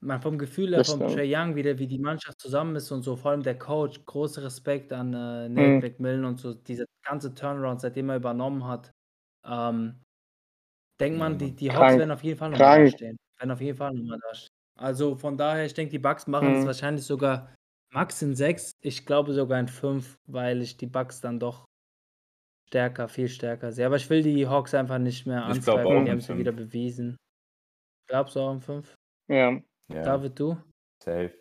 [SPEAKER 1] man vom Gefühl her,
[SPEAKER 2] Das
[SPEAKER 1] vom
[SPEAKER 2] stimmt.
[SPEAKER 1] Trae Young, wie, der, wie die Mannschaft zusammen ist und so, vor allem der Coach, großer Respekt an äh, Nate
[SPEAKER 2] Mhm.
[SPEAKER 1] McMillan und so, diese ganze Turnaround, seitdem er übernommen hat. Ähm, denkt man, die, die Hawks
[SPEAKER 2] Krank.
[SPEAKER 1] werden auf jeden Fall nochmal
[SPEAKER 2] Krank.
[SPEAKER 1] dastehen. Werden auf jeden Fall nochmal dastehen. Also von daher, ich denke, die Bucks machen es
[SPEAKER 2] Mhm.
[SPEAKER 1] wahrscheinlich sogar max in sechs. Ich glaube sogar in fünf, weil ich die Bucks dann doch stärker, viel stärker sehe. Aber ich will die Hawks einfach nicht mehr
[SPEAKER 3] Ich
[SPEAKER 1] anzweifeln.
[SPEAKER 3] auch
[SPEAKER 1] Die
[SPEAKER 3] in
[SPEAKER 1] haben es wieder bewiesen. Glaubst du auch in fünf?
[SPEAKER 2] Ja.
[SPEAKER 3] Ja,
[SPEAKER 1] David, du?
[SPEAKER 3] safe.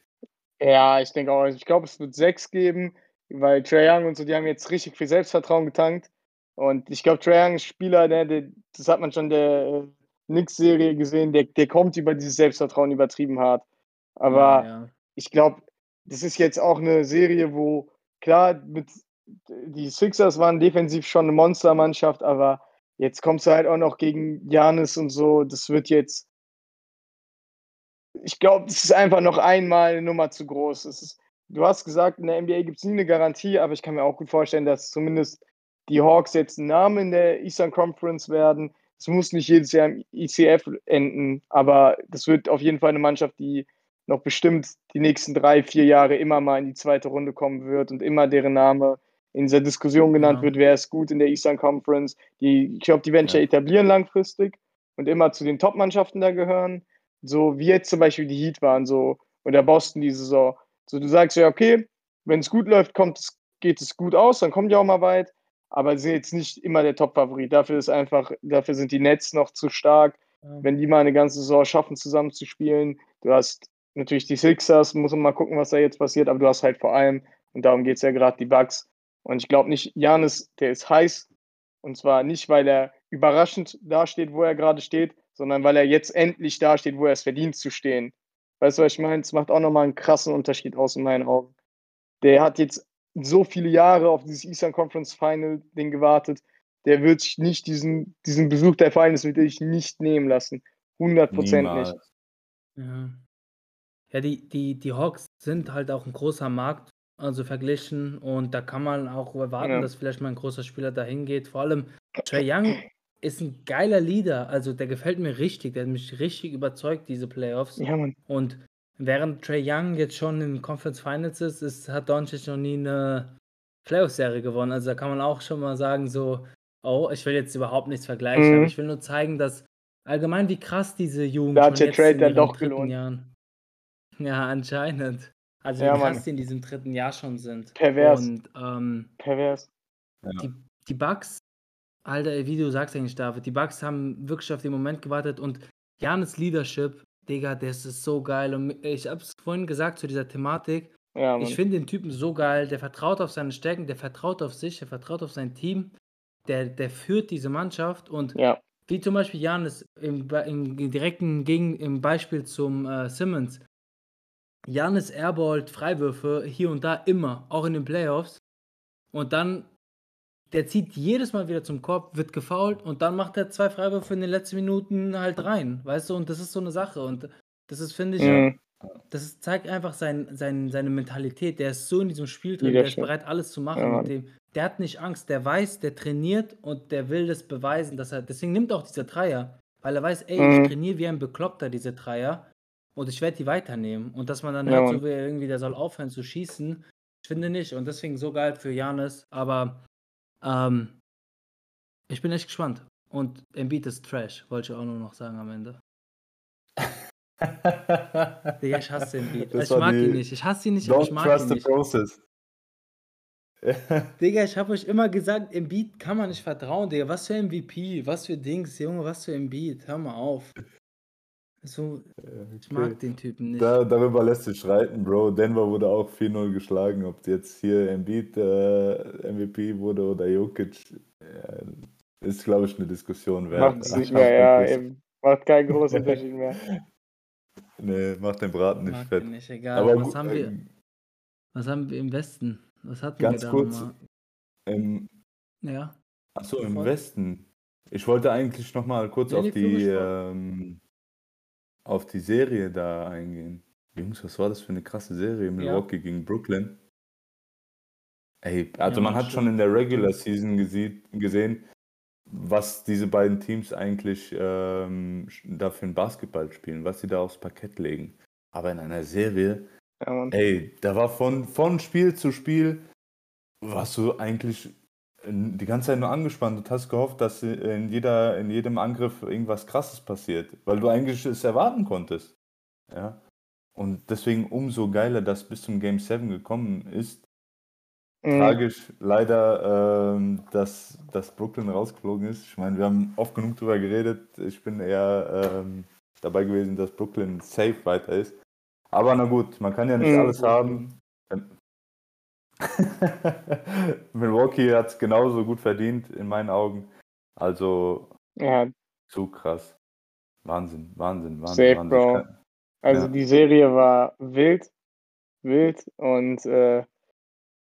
[SPEAKER 2] Ja, ich denke auch. Ich glaube, es wird sechs geben, weil Trae Young und so, die haben jetzt richtig viel Selbstvertrauen getankt. Und ich glaube, Trae Young ist Spieler, ne, der, das hat man schon der äh, Knicks-Serie gesehen, der, der kommt über dieses Selbstvertrauen übertrieben hart. Aber
[SPEAKER 1] ja.
[SPEAKER 2] ich glaube, das ist jetzt auch eine Serie, wo klar, mit, die Sixers waren defensiv schon eine Monstermannschaft, aber jetzt kommst du halt auch noch gegen Janis und so. Das wird jetzt. Ich glaube, das ist einfach noch einmal eine Nummer zu groß. Ist, du hast gesagt, in der NBA gibt es nie eine Garantie, aber ich kann mir auch gut vorstellen, dass zumindest die Hawks jetzt ein Name in der Eastern Conference werden. Es muss nicht jedes Jahr im ICF enden, aber das wird auf jeden Fall eine Mannschaft, die noch bestimmt die nächsten drei, vier Jahre immer mal in die zweite Runde kommen wird und immer deren Name in dieser Diskussion genannt
[SPEAKER 1] Ja.
[SPEAKER 2] wird, wer ist gut in der Eastern Conference. Die, ich glaube, die werden sich
[SPEAKER 3] Ja.
[SPEAKER 2] etablieren langfristig und immer zu den Top-Mannschaften da gehören. So wie jetzt zum Beispiel die Heat waren, so oder Boston die Saison. So, du sagst ja, okay, wenn es gut läuft, kommt es, geht es gut aus, dann kommt ja auch mal weit. Aber sie sind jetzt nicht immer der Top-Favorit. Dafür ist einfach, dafür sind die Nets noch zu stark
[SPEAKER 1] Ja.
[SPEAKER 2] wenn die mal eine ganze Saison schaffen, zusammen zu spielen. Du hast natürlich die Sixers, muss man mal gucken, was da jetzt passiert, aber du hast halt vor allem, und darum geht es ja gerade, die Bucks. Und ich glaube nicht, Janis, der ist heiß. Und zwar nicht, weil er überraschend dasteht, wo er gerade steht, sondern weil er jetzt endlich dasteht, wo er es verdient zu stehen. Weißt du, was ich meine? Es macht auch nochmal einen krassen Unterschied aus in meinen Augen. Der hat jetzt so viele Jahre auf dieses Eastern Conference Final Ding gewartet. Der wird sich nicht diesen, diesen Besuch der Finals wird er sich nicht nehmen lassen. 100 Prozent nicht.
[SPEAKER 3] Niemals.
[SPEAKER 1] Ja, ja die, die, die Hawks sind halt auch ein großer Markt, also verglichen. Und da kann man auch erwarten,
[SPEAKER 2] Ja.
[SPEAKER 1] dass vielleicht mal ein großer Spieler dahin geht. Vor allem Trae Young ist ein geiler Leader. Also der gefällt mir richtig. Der hat mich richtig überzeugt, diese Playoffs.
[SPEAKER 2] Ja, Mann.
[SPEAKER 1] Und während Trae Young jetzt schon in Conference Finals ist, ist hat Doncic noch nie eine Playoff-Serie gewonnen. Also da kann man auch schon mal sagen, so, oh, ich will jetzt überhaupt nichts vergleichen,
[SPEAKER 2] Mhm.
[SPEAKER 1] aber ich will nur zeigen, dass allgemein wie krass diese Jugend
[SPEAKER 2] Da hat der Trade
[SPEAKER 1] in
[SPEAKER 2] dann doch gelohnt.
[SPEAKER 1] Jahren. Ja, anscheinend. Also
[SPEAKER 2] Ja,
[SPEAKER 1] wie krass die in diesem dritten Jahr schon sind.
[SPEAKER 2] Pervers.
[SPEAKER 1] Und ähm,
[SPEAKER 2] Pervers.
[SPEAKER 1] die, die Bugs, Alter, wie du sagst eigentlich, David, die Bugs haben wirklich auf den Moment gewartet und Janis Leadership, Digga, das ist so geil. Und ich hab's vorhin gesagt zu dieser Thematik.
[SPEAKER 2] Ja,
[SPEAKER 1] Ich finde den Typen so geil. Der vertraut auf seine Stärken, der vertraut auf sich, der vertraut auf sein Team. Der, der führt diese Mannschaft und
[SPEAKER 2] Ja,
[SPEAKER 1] wie zum Beispiel Janis im, im direkten Gegen, im Beispiel zum äh, Simmons. Janis airballt Freiwürfe hier und da immer, auch in den Playoffs. Und dann, der zieht jedes Mal wieder zum Korb, wird gefoult und dann macht er zwei Freiwürfe in den letzten Minuten halt rein. Weißt du, und das ist so eine Sache. Und das ist, finde ich,
[SPEAKER 2] mhm.
[SPEAKER 1] das ist, zeigt einfach sein, sein, seine Mentalität. Der ist so in diesem Spiel drin, der ist bereit, alles zu machen.
[SPEAKER 2] Ja,
[SPEAKER 1] dem, der hat nicht Angst, der weiß, der trainiert und der will das beweisen, dass er. Deswegen nimmt er auch diese Dreier, weil er weiß, ey,
[SPEAKER 2] Mhm.
[SPEAKER 1] ich trainiere wie ein Bekloppter diese Dreier und ich werde die weiternehmen. Und dass man dann
[SPEAKER 2] Ja, Mann.
[SPEAKER 1] so wie irgendwie, der soll aufhören zu schießen, ich finde nicht. Und deswegen so geil für Janis. Aber ähm, ich bin echt gespannt. Und Embiid ist Trash, wollte ich auch nur noch sagen am Ende. (laughs) Digga, ich hasse Embiid.
[SPEAKER 3] Das
[SPEAKER 1] Ich mag ihn nicht. Ich hasse ihn nicht, aber ich
[SPEAKER 3] Don't
[SPEAKER 1] mag
[SPEAKER 3] trust
[SPEAKER 1] ihn
[SPEAKER 3] the
[SPEAKER 1] nicht.
[SPEAKER 3] process. (laughs)
[SPEAKER 1] Digga, ich habe euch immer gesagt, Embiid kann man nicht vertrauen, Digga. Was für MVP, was für Dings, Junge, was für Embiid. Hör mal auf. So, ich mag
[SPEAKER 3] Okay.
[SPEAKER 1] den Typen nicht.
[SPEAKER 3] Da, darüber lässt sich streiten, Bro. Denver wurde auch 4-0 geschlagen. Ob jetzt hier Embiid äh, MVP wurde oder Jokic, äh, ist, glaube ich, eine Diskussion wert.
[SPEAKER 2] Macht es nicht mehr, ja. Eben. Macht keinen großen (laughs) Unterschied mehr.
[SPEAKER 3] Nee, macht den Braten nicht
[SPEAKER 1] mag
[SPEAKER 3] fett.
[SPEAKER 1] den nicht, egal.
[SPEAKER 3] Aber
[SPEAKER 1] was,
[SPEAKER 3] gut,
[SPEAKER 1] haben wir,
[SPEAKER 3] äh,
[SPEAKER 1] was haben wir im Westen? Was hatten
[SPEAKER 3] ganz
[SPEAKER 1] wir da
[SPEAKER 3] kurz,
[SPEAKER 1] nochmal?
[SPEAKER 3] ähm,
[SPEAKER 1] Ja,
[SPEAKER 3] achso, im. Westen. Ich wollte eigentlich noch mal kurz
[SPEAKER 1] Nee,
[SPEAKER 3] auf die ähm, auf die Serie da eingehen. Jungs, was war das für eine krasse Serie? Milwaukee gegen Brooklyn. Ey, also
[SPEAKER 1] Ja,
[SPEAKER 3] man hat schon in der. Regular Season gese gesehen, was diese beiden Teams eigentlich ähm, da für ein Basketball spielen, was sie da aufs Parkett legen. Aber in einer Serie,
[SPEAKER 2] Ja,
[SPEAKER 3] ey, da war von, von Spiel zu Spiel, warst du eigentlich die ganze Zeit nur angespannt und hast gehofft, dass in, jeder, in jedem Angriff irgendwas Krasses passiert, weil du eigentlich es erwarten konntest. Ja. Und deswegen umso geiler, dass bis zum Game 7 gekommen ist.
[SPEAKER 2] Mhm.
[SPEAKER 3] Tragisch leider, ähm, dass, dass Brooklyn rausgeflogen ist. Ich meine, wir haben oft genug darüber geredet. Ich bin eher ähm, dabei gewesen, dass Brooklyn safe weiter ist. Aber na gut, man kann ja nicht
[SPEAKER 2] Mhm.
[SPEAKER 3] alles haben. (laughs) Milwaukee hat es genauso gut verdient, in meinen Augen. Also
[SPEAKER 2] Ja,
[SPEAKER 3] zu krass. Wahnsinn, Wahnsinn, Wahnsinn,
[SPEAKER 2] Safe,
[SPEAKER 3] Wahnsinn.
[SPEAKER 2] Bro.
[SPEAKER 3] Kann-
[SPEAKER 2] also
[SPEAKER 3] Ja.
[SPEAKER 2] die Serie war wild, wild und äh,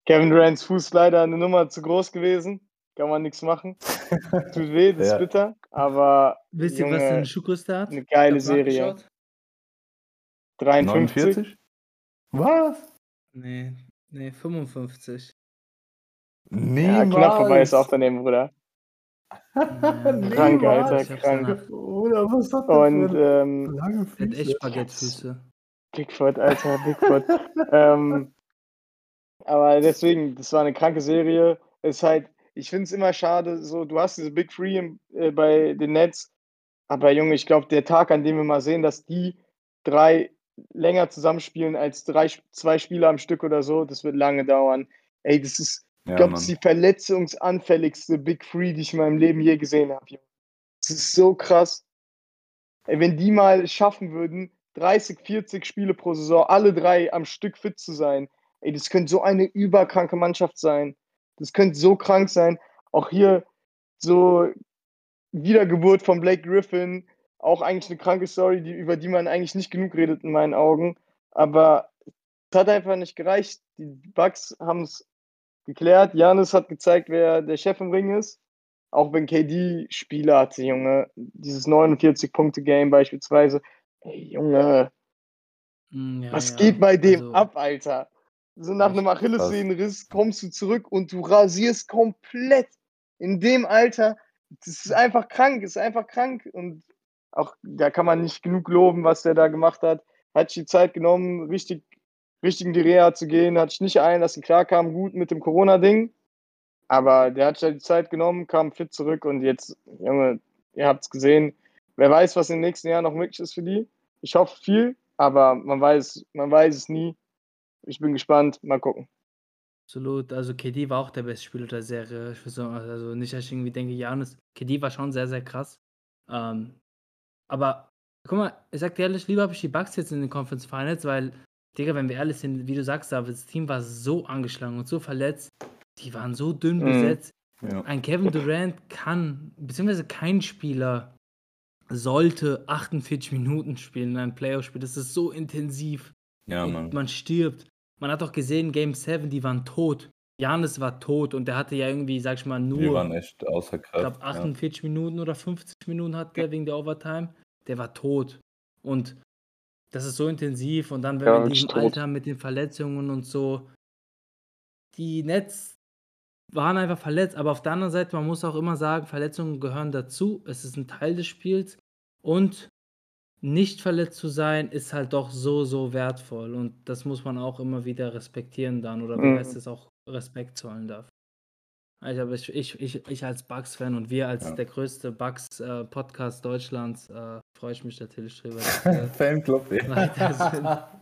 [SPEAKER 2] Kevin Durants Fuß leider eine Nummer zu groß gewesen. Kann man nichts machen. (laughs) Tut weh, das
[SPEAKER 3] Ja.
[SPEAKER 2] ist bitter, aber
[SPEAKER 1] Wisst ihr, was für
[SPEAKER 2] Junge,
[SPEAKER 1] eine Schuhgröße hat?
[SPEAKER 2] eine geile Serie.
[SPEAKER 1] nachgeschaut?
[SPEAKER 2] 53.
[SPEAKER 3] 49? Was?
[SPEAKER 1] Nee, nee, 55.
[SPEAKER 2] Ja,
[SPEAKER 3] Niemals.
[SPEAKER 2] knapp vorbei ist auch daneben, Bruder. (laughs)
[SPEAKER 1] Ja,
[SPEAKER 2] Krank. Alter, krank.
[SPEAKER 3] Oder was hat der
[SPEAKER 2] Und
[SPEAKER 3] für
[SPEAKER 2] ähm,
[SPEAKER 3] lange
[SPEAKER 1] hat echt
[SPEAKER 3] Füße?
[SPEAKER 1] Baguette-Füße.
[SPEAKER 2] Bigfoot, Alter, Bigfoot. (laughs) ähm, aber deswegen, das war eine kranke Serie. Ist halt, ich finde es immer schade, so, du hast diese Big Three im, äh, bei den Nets, aber Junge, ich glaube, der Tag, an dem wir mal sehen, dass die drei länger zusammenspielen als drei, zwei Spieler am Stück oder so, das wird lange dauern. Ey, das ist, ich
[SPEAKER 3] Ja,
[SPEAKER 2] glaube, das ist die verletzungsanfälligste Big Three, die ich in meinem Leben je gesehen habe. Das ist so krass. Ey, wenn die mal schaffen würden, 30, 40 Spiele pro Saison, alle drei am Stück fit zu sein, ey, das könnte so eine überkranke Mannschaft sein. Das könnte so krank sein. Auch hier so Wiedergeburt von Blake Griffin, auch eigentlich eine kranke Story, die, über die man eigentlich nicht genug redet in meinen Augen. Aber es hat einfach nicht gereicht. Die Bucks haben es geklärt. Janis hat gezeigt, wer der Chef im Ring ist. Auch wenn KD Spiele hatte, Junge. Dieses 49-Punkte-Game beispielsweise. Ey, Junge,
[SPEAKER 1] Mm, ja,
[SPEAKER 2] was
[SPEAKER 1] ja.
[SPEAKER 2] geht bei dem
[SPEAKER 1] Also,
[SPEAKER 2] ab, Alter? So nach einem Achillessehnenriss kommst du zurück und du rasierst komplett. In dem Alter, das ist einfach krank, ist einfach krank. Und auch da kann man nicht genug loben, was der da gemacht hat. Hat sich die Zeit genommen, richtig, richtig in die Reha zu gehen, hat sich nicht ein, dass klar kam, gut mit dem Corona-Ding. Aber der hat sich halt die Zeit genommen, kam fit zurück und jetzt, Junge, ihr habt es gesehen. Wer weiß, was in den nächsten Jahren noch möglich ist für die. Ich hoffe viel, aber man weiß, man weiß es nie. Ich bin gespannt. Mal gucken.
[SPEAKER 1] Absolut. Also KD war auch der beste Spieler der Serie. Also nicht, dass ich irgendwie denke, Janis, KD war schon sehr, sehr krass. Ähm, aber guck mal, ich sag dir ehrlich, lieber habe ich die Bucks jetzt in den Conference Finals, weil, Digga, wenn wir ehrlich sind, wie du sagst, David, das Team war so angeschlagen und so verletzt. Die waren so dünn
[SPEAKER 2] Mhm.
[SPEAKER 1] besetzt.
[SPEAKER 3] Ja.
[SPEAKER 1] Ein Kevin Durant kann, beziehungsweise kein Spieler sollte 48 Minuten spielen in einem Playoff-Spiel. Das ist so intensiv.
[SPEAKER 3] Ja, Mann.
[SPEAKER 1] man stirbt. Man hat doch gesehen, Game 7, die waren tot. Janis war tot und der hatte ja irgendwie, sag ich mal,
[SPEAKER 3] Wir
[SPEAKER 1] nur,
[SPEAKER 3] waren echt außer
[SPEAKER 1] ich
[SPEAKER 3] Kraft.
[SPEAKER 1] glaube,
[SPEAKER 3] ja.
[SPEAKER 1] 48 Minuten oder 50 Minuten hat der wegen der Overtime. Der war tot. Und das ist so intensiv. Und dann, wenn
[SPEAKER 2] Ja,
[SPEAKER 1] wir in diesem
[SPEAKER 2] tot.
[SPEAKER 1] Alter mit den Verletzungen und so, die Nets waren einfach verletzt. Aber auf der anderen Seite, man muss auch immer sagen, Verletzungen gehören dazu. Es ist ein Teil des Spiels. Und nicht verletzt zu sein, ist halt doch so, so wertvoll. Und das muss man auch immer wieder respektieren dann. Oder wie
[SPEAKER 2] Mhm.
[SPEAKER 1] heißt es auch, Respekt zollen darf. Also, ich, ich, ich, ich als Bucks-Fan und wir als
[SPEAKER 3] Ja.
[SPEAKER 1] der größte Bucks-Podcast Deutschlands äh, freue ich mich natürlich drüber. (laughs)
[SPEAKER 3] Fanclub,
[SPEAKER 1] Weiter (laughs)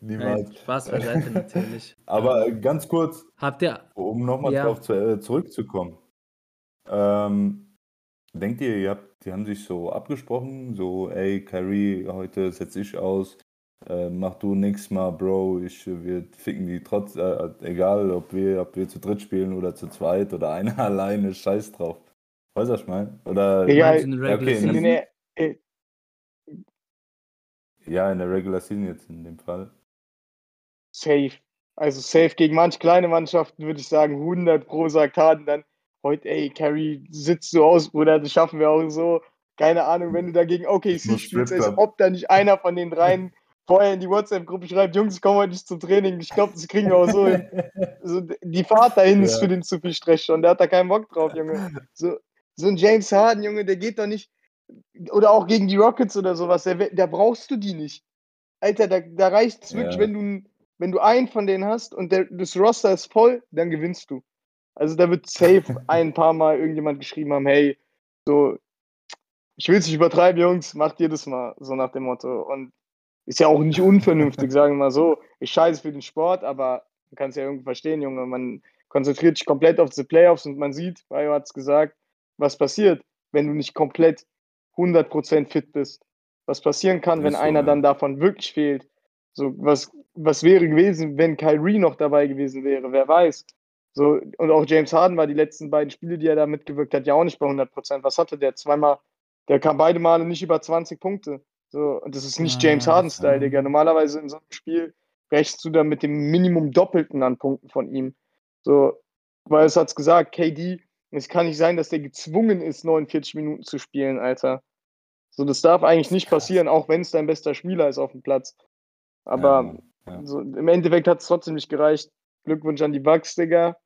[SPEAKER 3] Niemals.
[SPEAKER 1] Nein, Spaß beiseite natürlich.
[SPEAKER 3] Aber ganz kurz,
[SPEAKER 1] Habt ihr,
[SPEAKER 3] um nochmal
[SPEAKER 1] Ja.
[SPEAKER 3] drauf zu, äh, zurückzukommen. Ähm, denkt ihr, ihr habt, die haben sich so abgesprochen, so, ey, Kyrie, heute setze ich aus, äh, mach du nix mal, Bro, ich, wir ficken die trotz, äh, egal, ob wir, ob wir zu dritt spielen oder zu zweit oder einer (laughs) alleine, scheiß drauf. Weißt du, was ich meine? Oder,
[SPEAKER 2] Ja,
[SPEAKER 1] meinst du eine
[SPEAKER 3] ja,
[SPEAKER 1] Regular
[SPEAKER 3] okay,
[SPEAKER 2] In
[SPEAKER 1] Season?
[SPEAKER 2] der, äh,
[SPEAKER 3] ja, in der Regular Season jetzt in dem Fall.
[SPEAKER 2] safe. Also safe gegen manche kleine Mannschaften würde ich sagen, 100 pro sagt Harden dann, heute, ey, Carrie, sitzt du aus, Bruder, das schaffen wir auch so. Keine Ahnung, wenn du dagegen OKC
[SPEAKER 3] Nur
[SPEAKER 2] spielst, als ob da nicht einer von den dreien vorher in die WhatsApp-Gruppe schreibt, Jungs, ich komme heute nicht zum Training. Ich glaube, das kriegen wir auch so hin. (laughs) So, die Fahrt dahin ist
[SPEAKER 3] Ja.
[SPEAKER 2] für den zu viel Stress schon. Der hat da keinen Bock drauf, Junge. So, so ein James Harden, Junge, der geht doch nicht. Oder auch gegen die Rockets oder sowas. Der, da brauchst du die nicht. Alter, da, da reicht es wirklich,
[SPEAKER 3] Ja.
[SPEAKER 2] wenn du, wenn du einen von denen hast und der, das Roster ist voll, dann gewinnst du. Also da wird safe (laughs) ein paar Mal irgendjemand geschrieben haben, hey, so, ich will es nicht übertreiben, Jungs, macht das mal, so nach dem Motto. Und ist ja auch nicht (laughs) unvernünftig, sagen wir mal so. Ich scheiße für den Sport, aber man kann es ja irgendwie verstehen, Junge. Man konzentriert sich komplett auf die Playoffs und man sieht, Bayo hat es gesagt, was passiert, wenn du nicht komplett 100% fit bist. Was passieren kann, wenn
[SPEAKER 3] so,
[SPEAKER 2] einer
[SPEAKER 3] ja.
[SPEAKER 2] dann davon wirklich fehlt. So, was, was wäre gewesen, wenn Kyrie noch dabei gewesen wäre? Wer weiß. So, und auch James Harden war die letzten beiden Spiele, die er da mitgewirkt hat, ja auch nicht bei 100%. Was hatte der? Zweimal, der kam beide Male nicht über 20 Punkte. So, und das ist nicht
[SPEAKER 1] Ja,
[SPEAKER 2] James
[SPEAKER 1] das
[SPEAKER 2] Harden-Style, Digga. Normalerweise in so einem Spiel rechnest du dann mit dem Minimum Doppelten an Punkten von ihm. So, weil es hat's gesagt, KD, es kann nicht sein, dass der gezwungen ist, 49 Minuten zu spielen, Alter. So, das darf eigentlich nicht passieren, auch wenn es dein bester Spieler ist auf dem Platz. Aber
[SPEAKER 3] Ja, ja.
[SPEAKER 2] so, im Endeffekt hat es trotzdem nicht gereicht. Glückwunsch an die Bucks, Digga.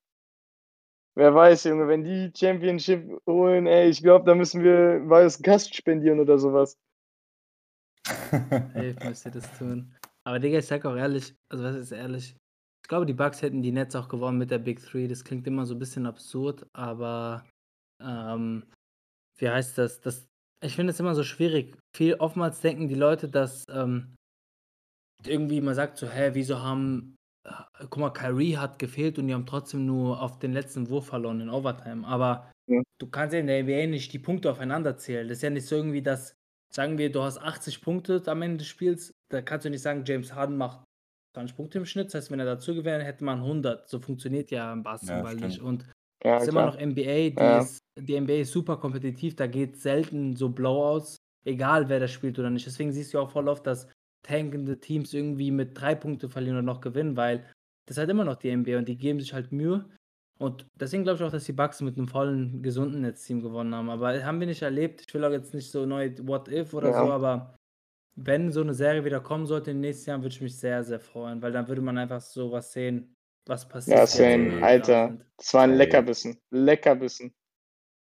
[SPEAKER 2] Wer weiß, Junge, wenn die Championship holen, ey, ich glaube, da müssen wir weiß Gast spendieren oder sowas.
[SPEAKER 1] Safe (laughs) müsst ihr das tun. Aber Digga, ich sag auch ehrlich, also was ist ehrlich? Ich glaube, die Bucks hätten die Nets auch gewonnen mit der Big Three. Das klingt immer so ein bisschen absurd, aber ähm, wie heißt das? das ich finde es immer so schwierig. Viel oftmals denken die Leute, dass ähm, irgendwie man sagt so, hä, wieso haben, äh, guck mal, Kyrie hat gefehlt und die haben trotzdem nur auf den letzten Wurf verloren in Overtime. Aber
[SPEAKER 2] Ja.
[SPEAKER 1] du kannst ja in der NBA nicht die Punkte aufeinander zählen. Das ist ja nicht so irgendwie, dass, sagen wir, du hast 80 Punkte am Ende des Spiels, da kannst du nicht sagen, James Harden macht 20 Punkte im Schnitt. Das heißt, wenn er dazu gewinnt, hätte man 100. So funktioniert ja im Basketball
[SPEAKER 3] stimmt.
[SPEAKER 1] nicht. Und
[SPEAKER 2] Ja,
[SPEAKER 1] es ist immer noch NBA, die,
[SPEAKER 2] Ja.
[SPEAKER 1] ist, die NBA ist super kompetitiv, da geht selten so Blowouts, egal wer das spielt oder nicht. Deswegen siehst du auch voll oft, dass tankende Teams irgendwie mit drei Punkte verlieren oder noch gewinnen, weil das ist halt immer noch die NBA und die geben sich halt Mühe. Und deswegen glaube ich auch, dass die Bucks mit einem vollen, gesunden Netzteam gewonnen haben. Aber haben wir nicht erlebt. Ich will auch jetzt nicht so neu What If oder
[SPEAKER 2] Ja.
[SPEAKER 1] so, aber wenn so eine Serie wieder kommen sollte in den nächsten Jahren, würde ich mich sehr, sehr freuen, weil dann würde man einfach so was sehen, was passiert.
[SPEAKER 2] Ja,
[SPEAKER 1] wir da
[SPEAKER 2] Alter. Das war ein. Leckerbissen. Leckerbissen.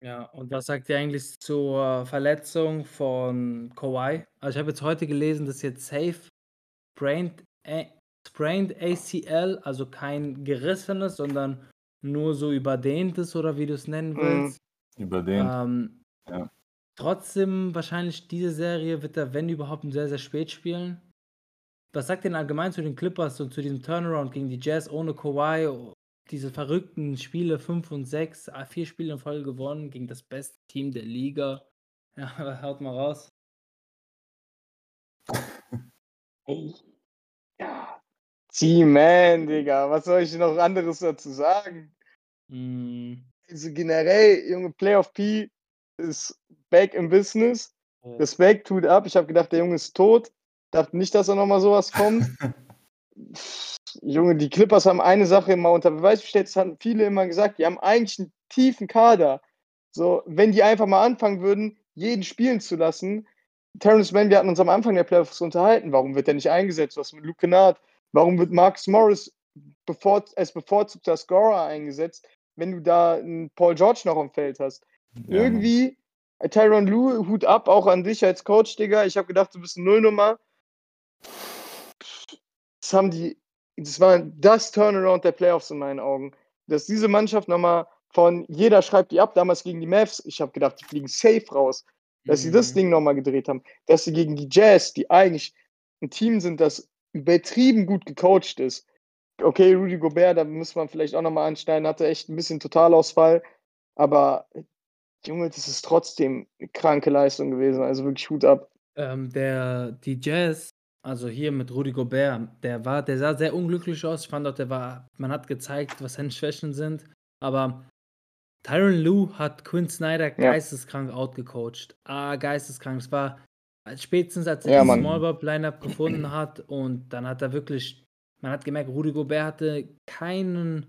[SPEAKER 1] Ja, und was sagt ihr eigentlich zur Verletzung von Kawhi? Also ich habe jetzt heute gelesen, dass jetzt safe sprained, sprained ACL, also kein gerissenes, sondern nur so überdehntes oder wie du es nennen
[SPEAKER 2] Mhm.
[SPEAKER 1] willst.
[SPEAKER 3] Über den.
[SPEAKER 1] Ähm,
[SPEAKER 3] Ja.
[SPEAKER 1] Trotzdem wahrscheinlich diese Serie wird er, wenn überhaupt, sehr, sehr spät spielen. Was sagt ihr denn allgemein zu den Clippers und zu diesem Turnaround gegen die Jazz ohne Kawhi? Diese verrückten Spiele 5 und 6, ah, vier Spiele in Folge gewonnen gegen das beste Team der Liga. (laughs) Ja, haut mal raus. (laughs)
[SPEAKER 2] Hey. Ja. G-Man, Digga. Was soll ich noch anderes dazu sagen?
[SPEAKER 1] Mm,
[SPEAKER 2] Also generell, Junge, Playoff P ist back im Business. Respekt, tut ab. Ich habe gedacht, der Junge ist tot. Dachte nicht, dass da nochmal sowas kommt. (laughs) Junge, die Clippers haben eine Sache immer unter Beweis gestellt. Das haben viele immer gesagt. Die haben eigentlich einen tiefen Kader. So, wenn die einfach mal anfangen würden, jeden spielen zu lassen. Terrence Mann, wir hatten uns am Anfang der Playoffs unterhalten. Warum wird er nicht eingesetzt? Was mit Luke Kennard? Warum wird Marcus Morris bevor, als bevorzugter Scorer eingesetzt, wenn du da einen Paul George noch am Feld hast?
[SPEAKER 3] Ja,
[SPEAKER 2] Irgendwie, äh, Tyron Lue, Hut ab, auch an dich als Coach, Digga. Ich habe gedacht, du bist eine Nullnummer. Das haben die, das war das Turnaround der Playoffs in meinen Augen. Dass diese Mannschaft nochmal von jeder schreibt die ab, damals gegen die Mavs, ich habe gedacht, die fliegen safe raus. Dass sie das
[SPEAKER 1] mm.
[SPEAKER 2] Ding nochmal gedreht haben. Dass sie gegen die Jazz, die eigentlich ein Team sind, das übertrieben gut gecoacht ist. Okay, Rudy Gobert, da muss man vielleicht auch nochmal anschneiden, hatte echt ein bisschen Totalausfall. Aber Junge, das ist trotzdem eine kranke Leistung gewesen. Also wirklich Hut ab.
[SPEAKER 1] Ähm, der, die Jazz, also hier mit Rudy Gobert, der war, der sah sehr unglücklich aus. Ich fand auch, der war, man hat gezeigt, was seine Schwächen sind. Aber Tyron Lue hat Quinn Snyder
[SPEAKER 2] Ja.
[SPEAKER 1] geisteskrank outgecoacht. Ah, geisteskrank. Es war als spätestens, als er
[SPEAKER 2] Ja,
[SPEAKER 1] die
[SPEAKER 2] Mann.
[SPEAKER 1] Small Ball Lineup gefunden hat und dann hat er wirklich, man hat gemerkt, Rudy Gobert hatte keinen,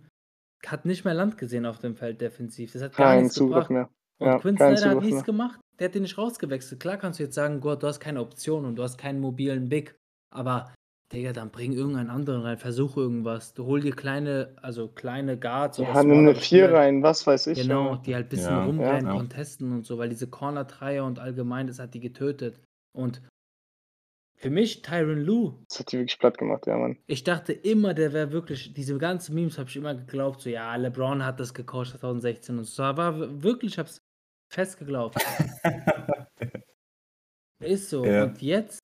[SPEAKER 1] hat nicht mehr Land gesehen auf dem Feld defensiv. Das hat gar
[SPEAKER 2] Kein
[SPEAKER 1] nichts
[SPEAKER 2] Zugriff
[SPEAKER 1] gebracht.
[SPEAKER 2] mehr.
[SPEAKER 1] Und
[SPEAKER 2] Ja,
[SPEAKER 1] Quinn Snyder hat
[SPEAKER 2] Zugriff
[SPEAKER 1] nichts gemacht. Der hat den nicht rausgewechselt. Klar kannst du jetzt sagen, Gott, du hast keine Option und du hast keinen mobilen Big. Aber, Digga, dann bring irgendeinen anderen rein. Versuche irgendwas. Du hol dir kleine, also kleine Guards
[SPEAKER 2] Ja, nimm eine
[SPEAKER 1] smallere
[SPEAKER 2] 4
[SPEAKER 1] Spieler,
[SPEAKER 2] rein, was weiß ich.
[SPEAKER 1] Genau, die halt ein bisschen
[SPEAKER 3] Ja,
[SPEAKER 1] rumrennen,
[SPEAKER 3] ja.
[SPEAKER 1] contesten und so, weil diese Corner-Dreier und allgemein, das hat die getötet. Und für mich, Tyron Lue,
[SPEAKER 2] Das hat die wirklich platt gemacht, ja, Mann.
[SPEAKER 1] ich dachte immer, der wäre wirklich, diese ganzen Memes habe ich immer geglaubt, so, ja, LeBron hat das gecoacht 2016 und so. Aber wirklich, ich habe es fest geglaubt. (laughs) Ist so.
[SPEAKER 3] Ja.
[SPEAKER 1] Und jetzt,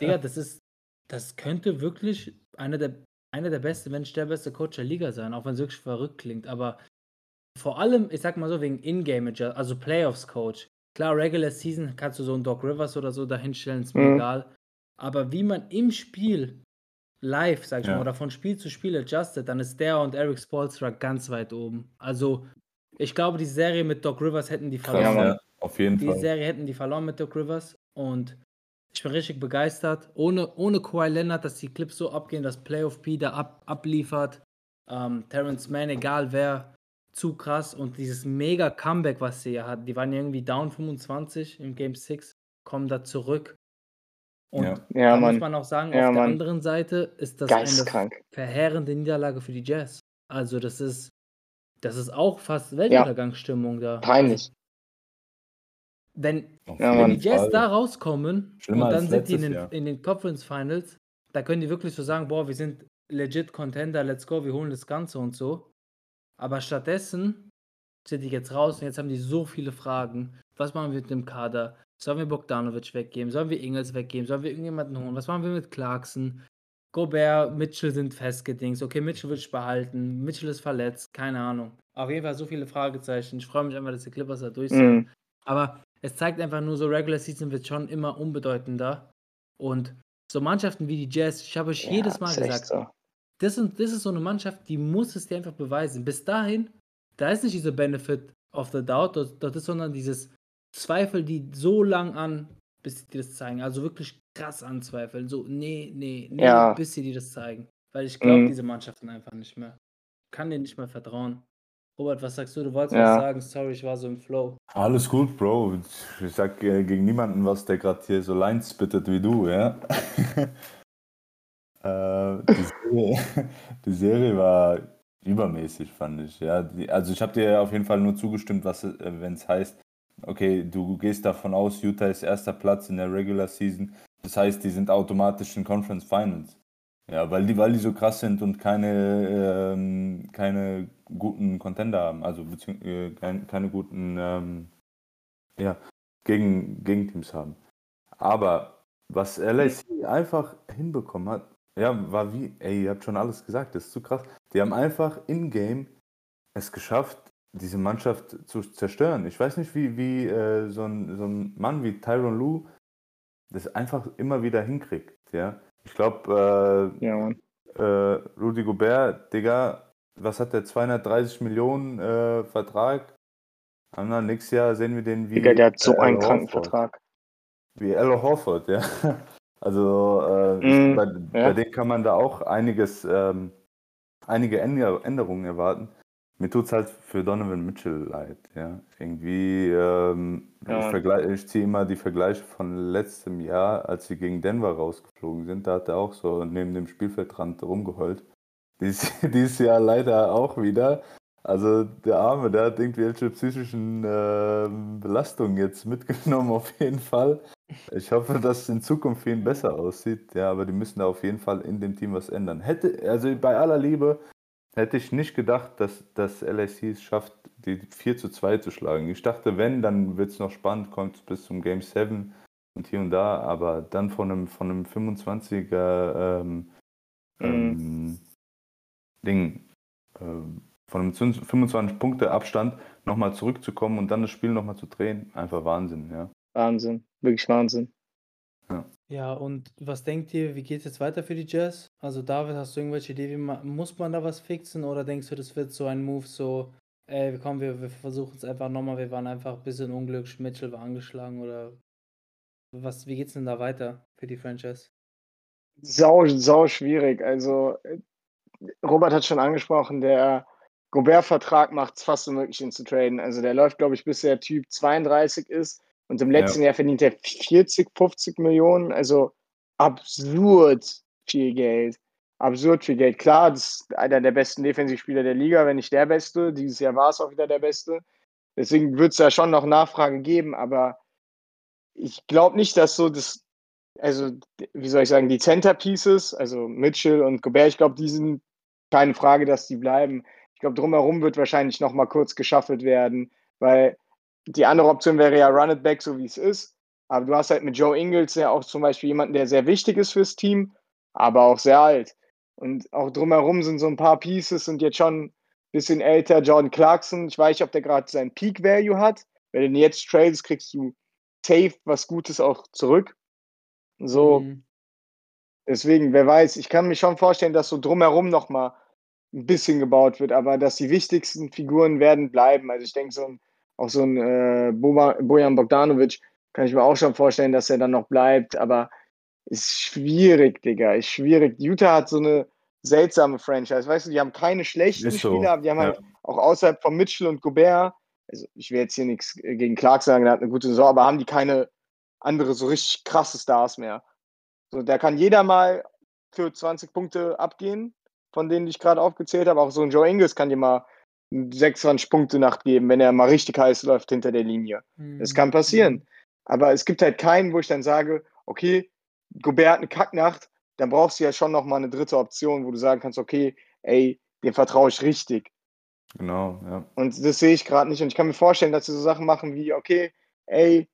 [SPEAKER 1] Digga, das ist, das könnte wirklich einer der, einer der beste, wenn nicht der beste Coach der Liga sein, auch wenn es wirklich verrückt klingt. Aber vor allem, ich sag mal so, wegen Ingame, also Playoffs-Coach. Klar, Regular Season kannst du so einen Doc Rivers oder so dahinstellen, ist mir
[SPEAKER 2] Mhm.
[SPEAKER 1] egal. Aber wie man im Spiel live, sag ich
[SPEAKER 3] Ja.
[SPEAKER 1] mal, oder von Spiel zu Spiel adjustet, dann ist der und Eric Spolstra ganz weit oben. Also, ich glaube, die Serie mit Doc Rivers hätten die verloren.
[SPEAKER 3] Ja, auf jeden
[SPEAKER 1] Die
[SPEAKER 3] Fall.
[SPEAKER 1] Serie hätten die verloren mit Doc Rivers und ich bin richtig begeistert. Ohne, ohne Kawhi Leonard, dass die Clips so abgehen, dass Playoff P da ab, abliefert. Ähm, Terrence Mann, egal wer, zu krass. Und dieses mega Comeback, was sie ja hatten, die waren ja irgendwie down 25 im Game 6, kommen da zurück. Und
[SPEAKER 3] Ja.
[SPEAKER 2] Ja,
[SPEAKER 1] da muss
[SPEAKER 2] Mann.
[SPEAKER 1] man auch sagen,
[SPEAKER 2] Ja,
[SPEAKER 1] auf der
[SPEAKER 2] Mann.
[SPEAKER 1] anderen Seite ist das eine verheerende Niederlage für die Jazz. Also das ist, das ist auch fast Weltuntergangsstimmung da.
[SPEAKER 2] Peinlich.
[SPEAKER 1] Wenn,
[SPEAKER 2] Ja,
[SPEAKER 1] wenn
[SPEAKER 2] Mann.
[SPEAKER 1] die Jazz da rauskommen
[SPEAKER 3] Schlimmer
[SPEAKER 1] und dann sind die in den, in den Conference Finals, da können die wirklich so sagen, boah, wir sind legit Contender, let's go, wir holen das Ganze und so. Aber stattdessen sind die jetzt raus und jetzt haben die so viele Fragen. Was machen wir mit dem Kader? Sollen wir Bogdanovic weggeben? Sollen wir Ingels weggeben? Sollen wir irgendjemanden holen? Was machen wir mit Clarkson? Gobert, Mitchell sind festgedings. Okay, Mitchell ich behalten. Mitchell ist verletzt. Keine Ahnung. Auf jeden Fall so viele Fragezeichen. Ich freue mich einfach, dass die Clippers da durch sind.
[SPEAKER 2] Mhm.
[SPEAKER 1] Aber es zeigt einfach nur so, Regular Season wird schon immer unbedeutender. Und so Mannschaften wie die Jazz, ich habe euch jedes Mal gesagt,
[SPEAKER 2] so.
[SPEAKER 1] Das, sind, das ist so eine Mannschaft, die muss es dir einfach beweisen. Bis dahin, da ist nicht dieser Benefit of the doubt, dort ist, sondern dieses Zweifel, die so lang an, bis sie dir das zeigen. Also wirklich krass anzweifeln. So, nee, nee, nee,
[SPEAKER 2] Ja.
[SPEAKER 1] bis sie dir das zeigen. Weil ich glaube
[SPEAKER 2] Mhm.
[SPEAKER 1] diese Mannschaften einfach nicht mehr. Kann denen nicht mehr vertrauen. Robert, was sagst du? Du wolltest
[SPEAKER 2] Ja.
[SPEAKER 1] was sagen. Sorry, ich war so im Flow.
[SPEAKER 3] Alles gut, Bro. Ich sag äh, gegen niemanden was, der gerade hier so Lines spittet wie du, ja. (laughs) äh, die, Serie, (laughs) die Serie war übermäßig, fand ich. Ja. Die, also ich habe dir auf jeden Fall nur zugestimmt, was äh, wenn es heißt, okay, du gehst davon aus, Utah ist erster Platz in der Regular Season. Das heißt, die sind automatisch in Conference Finals. Ja, weil die, weil die so krass sind und keine, ähm, keine guten Contender haben, also äh, kein, keine guten ähm, ja, gegen, Gegenteams haben. Aber was LAC einfach hinbekommen hat, ja, war wie, ey, ihr habt schon alles gesagt, das ist zu krass. Die haben einfach in-game es geschafft, diese Mannschaft zu zerstören. Ich weiß nicht, wie, wie äh, so, ein, so ein Mann wie Tyron Lue das einfach immer wieder hinkriegt, ja. Ich glaube,
[SPEAKER 2] Ja, Mann.
[SPEAKER 3] äh, äh, Rudy Gobert, Digga, was hat der? 230 Millionen äh, Vertrag? Und dann nächstes Jahr sehen wir den wie.
[SPEAKER 2] Digga, der hat so
[SPEAKER 3] äh,
[SPEAKER 2] einen kranken. Vertrag.
[SPEAKER 3] Wie Al Horford, ja. Also äh,
[SPEAKER 2] Mm,
[SPEAKER 3] bei,
[SPEAKER 2] ja.
[SPEAKER 3] bei denen kann man da auch einiges, ähm, einige Änder- Änderungen erwarten. Mir tut es halt für Donovan Mitchell leid, ja. Irgendwie, ähm,
[SPEAKER 2] Ja,
[SPEAKER 3] ich, ich ziehe immer die Vergleiche von letztem Jahr, als sie gegen Denver rausgeflogen sind. Da hat er auch so neben dem Spielfeldrand rumgeheult. Dies, (laughs) dieses Jahr leider auch wieder. Also der Arme, der hat irgendwelche psychischen ähm, Belastungen jetzt mitgenommen, (laughs) auf jeden Fall. Ich hoffe, dass es in Zukunft ihn besser aussieht. Ja, aber die müssen da auf jeden Fall in dem Team was ändern. Hätte, also bei aller Liebe, hätte ich nicht gedacht, dass, dass LAC es schafft, die 4 zu 2 zu schlagen. Ich dachte, wenn, dann wird es noch spannend, kommt es bis zum Game 7 und hier und da, aber dann von einem, von einem 25er ähm, ähm, Ding, ähm, von einem 25 Punkte Abstand nochmal zurückzukommen und dann das Spiel nochmal zu drehen, einfach Wahnsinn, ja.
[SPEAKER 2] Wahnsinn. Wirklich Wahnsinn.
[SPEAKER 1] Ja, und was denkt ihr, wie geht es jetzt weiter für die Jazz? Also David, hast du irgendwelche Idee, wie man, muss man da was fixen oder denkst du, das wird so ein Move, so, ey, komm, wir, wir versuchen es einfach nochmal, wir waren einfach ein bisschen unglücklich, Mitchell war angeschlagen oder was, wie geht's denn da weiter für die Franchise?
[SPEAKER 2] Sau, sau schwierig. Also, Robert hat schon angesprochen, der Gobert-Vertrag macht es fast unmöglich, ihn zu traden. Also, der läuft, glaube ich, bis der Typ 32 ist. Und im letzten Jahr verdient er 40, 50 Millionen. Also, absurd viel Geld. Absurd viel Geld. Klar, das ist einer der besten Defensivspieler der Liga, wenn nicht der beste. Dieses Jahr war es auch wieder der beste. Deswegen wird es da schon noch Nachfrage geben, aber ich glaube nicht, dass so das also, wie soll ich sagen, die Centerpieces, also Mitchell und Gobert, ich glaube, die sind keine Frage, dass die bleiben. Ich glaube, drumherum wird wahrscheinlich noch mal kurz geschaffelt werden, weil die andere Option wäre ja Run it back, so wie es ist. Aber du hast halt mit Joe Ingles ja auch zum Beispiel jemanden, der sehr wichtig ist fürs Team, aber auch sehr alt. Und auch drumherum sind so ein paar Pieces und jetzt schon ein bisschen älter. Jordan Clarkson, ich weiß nicht, ob der gerade seinen Peak Value hat. Wenn du jetzt tradest, kriegst du safe was Gutes auch zurück. So,
[SPEAKER 1] Mhm.
[SPEAKER 2] deswegen, wer weiß, ich kann mir schon vorstellen, dass so drumherum noch mal ein bisschen gebaut wird, aber dass die wichtigsten Figuren werden bleiben. Also ich denke, so ein, auch so ein äh, Boba, Bojan Bogdanovic kann ich mir auch schon vorstellen, dass er dann noch bleibt, aber ist schwierig, Digga, ist schwierig. Utah hat so eine seltsame Franchise, weißt du, die haben keine schlechten
[SPEAKER 3] so,
[SPEAKER 2] Spieler, aber die haben
[SPEAKER 3] ja.
[SPEAKER 2] halt auch außerhalb von Mitchell und Gobert, also ich will jetzt hier nichts gegen Clark sagen, der hat eine gute Saison, aber haben die keine andere so richtig krasse Stars mehr. So, da kann jeder mal für 20 Punkte abgehen, von denen ich gerade aufgezählt habe. Auch so ein Joe Ingles kann dir mal 26 Punkte Nacht geben, wenn er mal richtig heiß läuft hinter der Linie. Das
[SPEAKER 1] Mhm.
[SPEAKER 2] kann passieren. Aber es gibt halt keinen, wo ich dann sage, okay, Gobert hat eine Kacknacht, dann brauchst du ja schon noch mal eine dritte Option, wo du sagen kannst, okay, ey, dem vertraue ich richtig.
[SPEAKER 3] Genau, ja.
[SPEAKER 2] Und das sehe ich gerade nicht. Und ich kann mir vorstellen, dass sie so Sachen machen wie, okay, ey,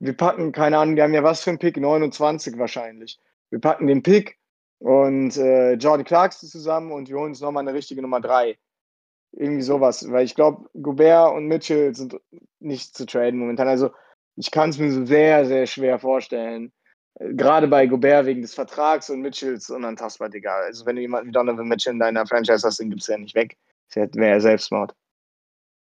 [SPEAKER 2] wir packen, keine Ahnung, wir haben ja was für einen Pick, 29 wahrscheinlich. Wir packen den Pick und äh, Jordan Clarkson zusammen und wir holen uns nochmal eine richtige Nummer 3. Irgendwie sowas. Weil ich glaube, Gobert und Mitchell sind nicht zu traden momentan. Also ich kann es mir so sehr, sehr schwer vorstellen. Äh, Gerade bei Gobert wegen des Vertrags und Mitchell ist unantastbar, Digga. Also wenn du jemanden wie Donovan Mitchell in deiner Franchise hast, den gibt's ja nicht weg. Das wäre ja Selbstmord.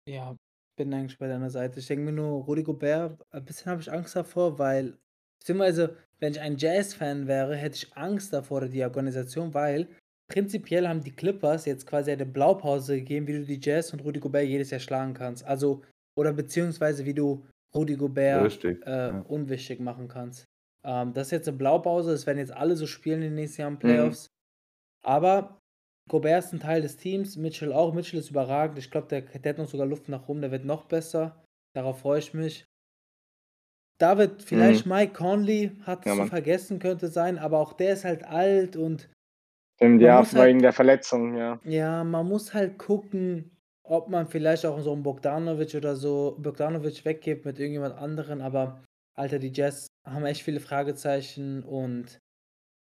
[SPEAKER 1] Ja, bin eigentlich bei deiner Seite. Ich denke mir nur, Rudy Gobert, ein bisschen habe ich Angst davor, weil, beziehungsweise, wenn ich ein Jazz-Fan wäre, hätte ich Angst davor, die Organisation, weil prinzipiell haben die Clippers jetzt quasi eine Blaupause gegeben, wie du die Jazz und Rudy Gobert jedes Jahr schlagen kannst. Also, oder beziehungsweise wie du Rudy Gobert äh,
[SPEAKER 3] ja.
[SPEAKER 1] unwichtig machen kannst. Ähm, das ist jetzt eine Blaupause, es werden jetzt alle so spielen in den nächsten Jahren Playoffs. Aber Gobert ist ein Teil des Teams, Mitchell auch. Mitchell ist überragend. Ich glaube, der, der hat noch sogar Luft nach oben, der wird noch besser. Darauf freue ich mich. David, vielleicht Mike Conley hat
[SPEAKER 2] Ja,
[SPEAKER 1] zu
[SPEAKER 2] Mann.
[SPEAKER 1] vergessen, könnte sein, aber auch der ist halt alt und
[SPEAKER 2] Stimmt, ja,
[SPEAKER 1] halt-
[SPEAKER 2] wegen der Verletzung, ja.
[SPEAKER 1] ja, man muss halt gucken, ob man vielleicht auch so einen Bogdanovic oder so Bogdanovic weggibt mit irgendjemand anderen, aber Alter, die Jazz haben echt viele Fragezeichen und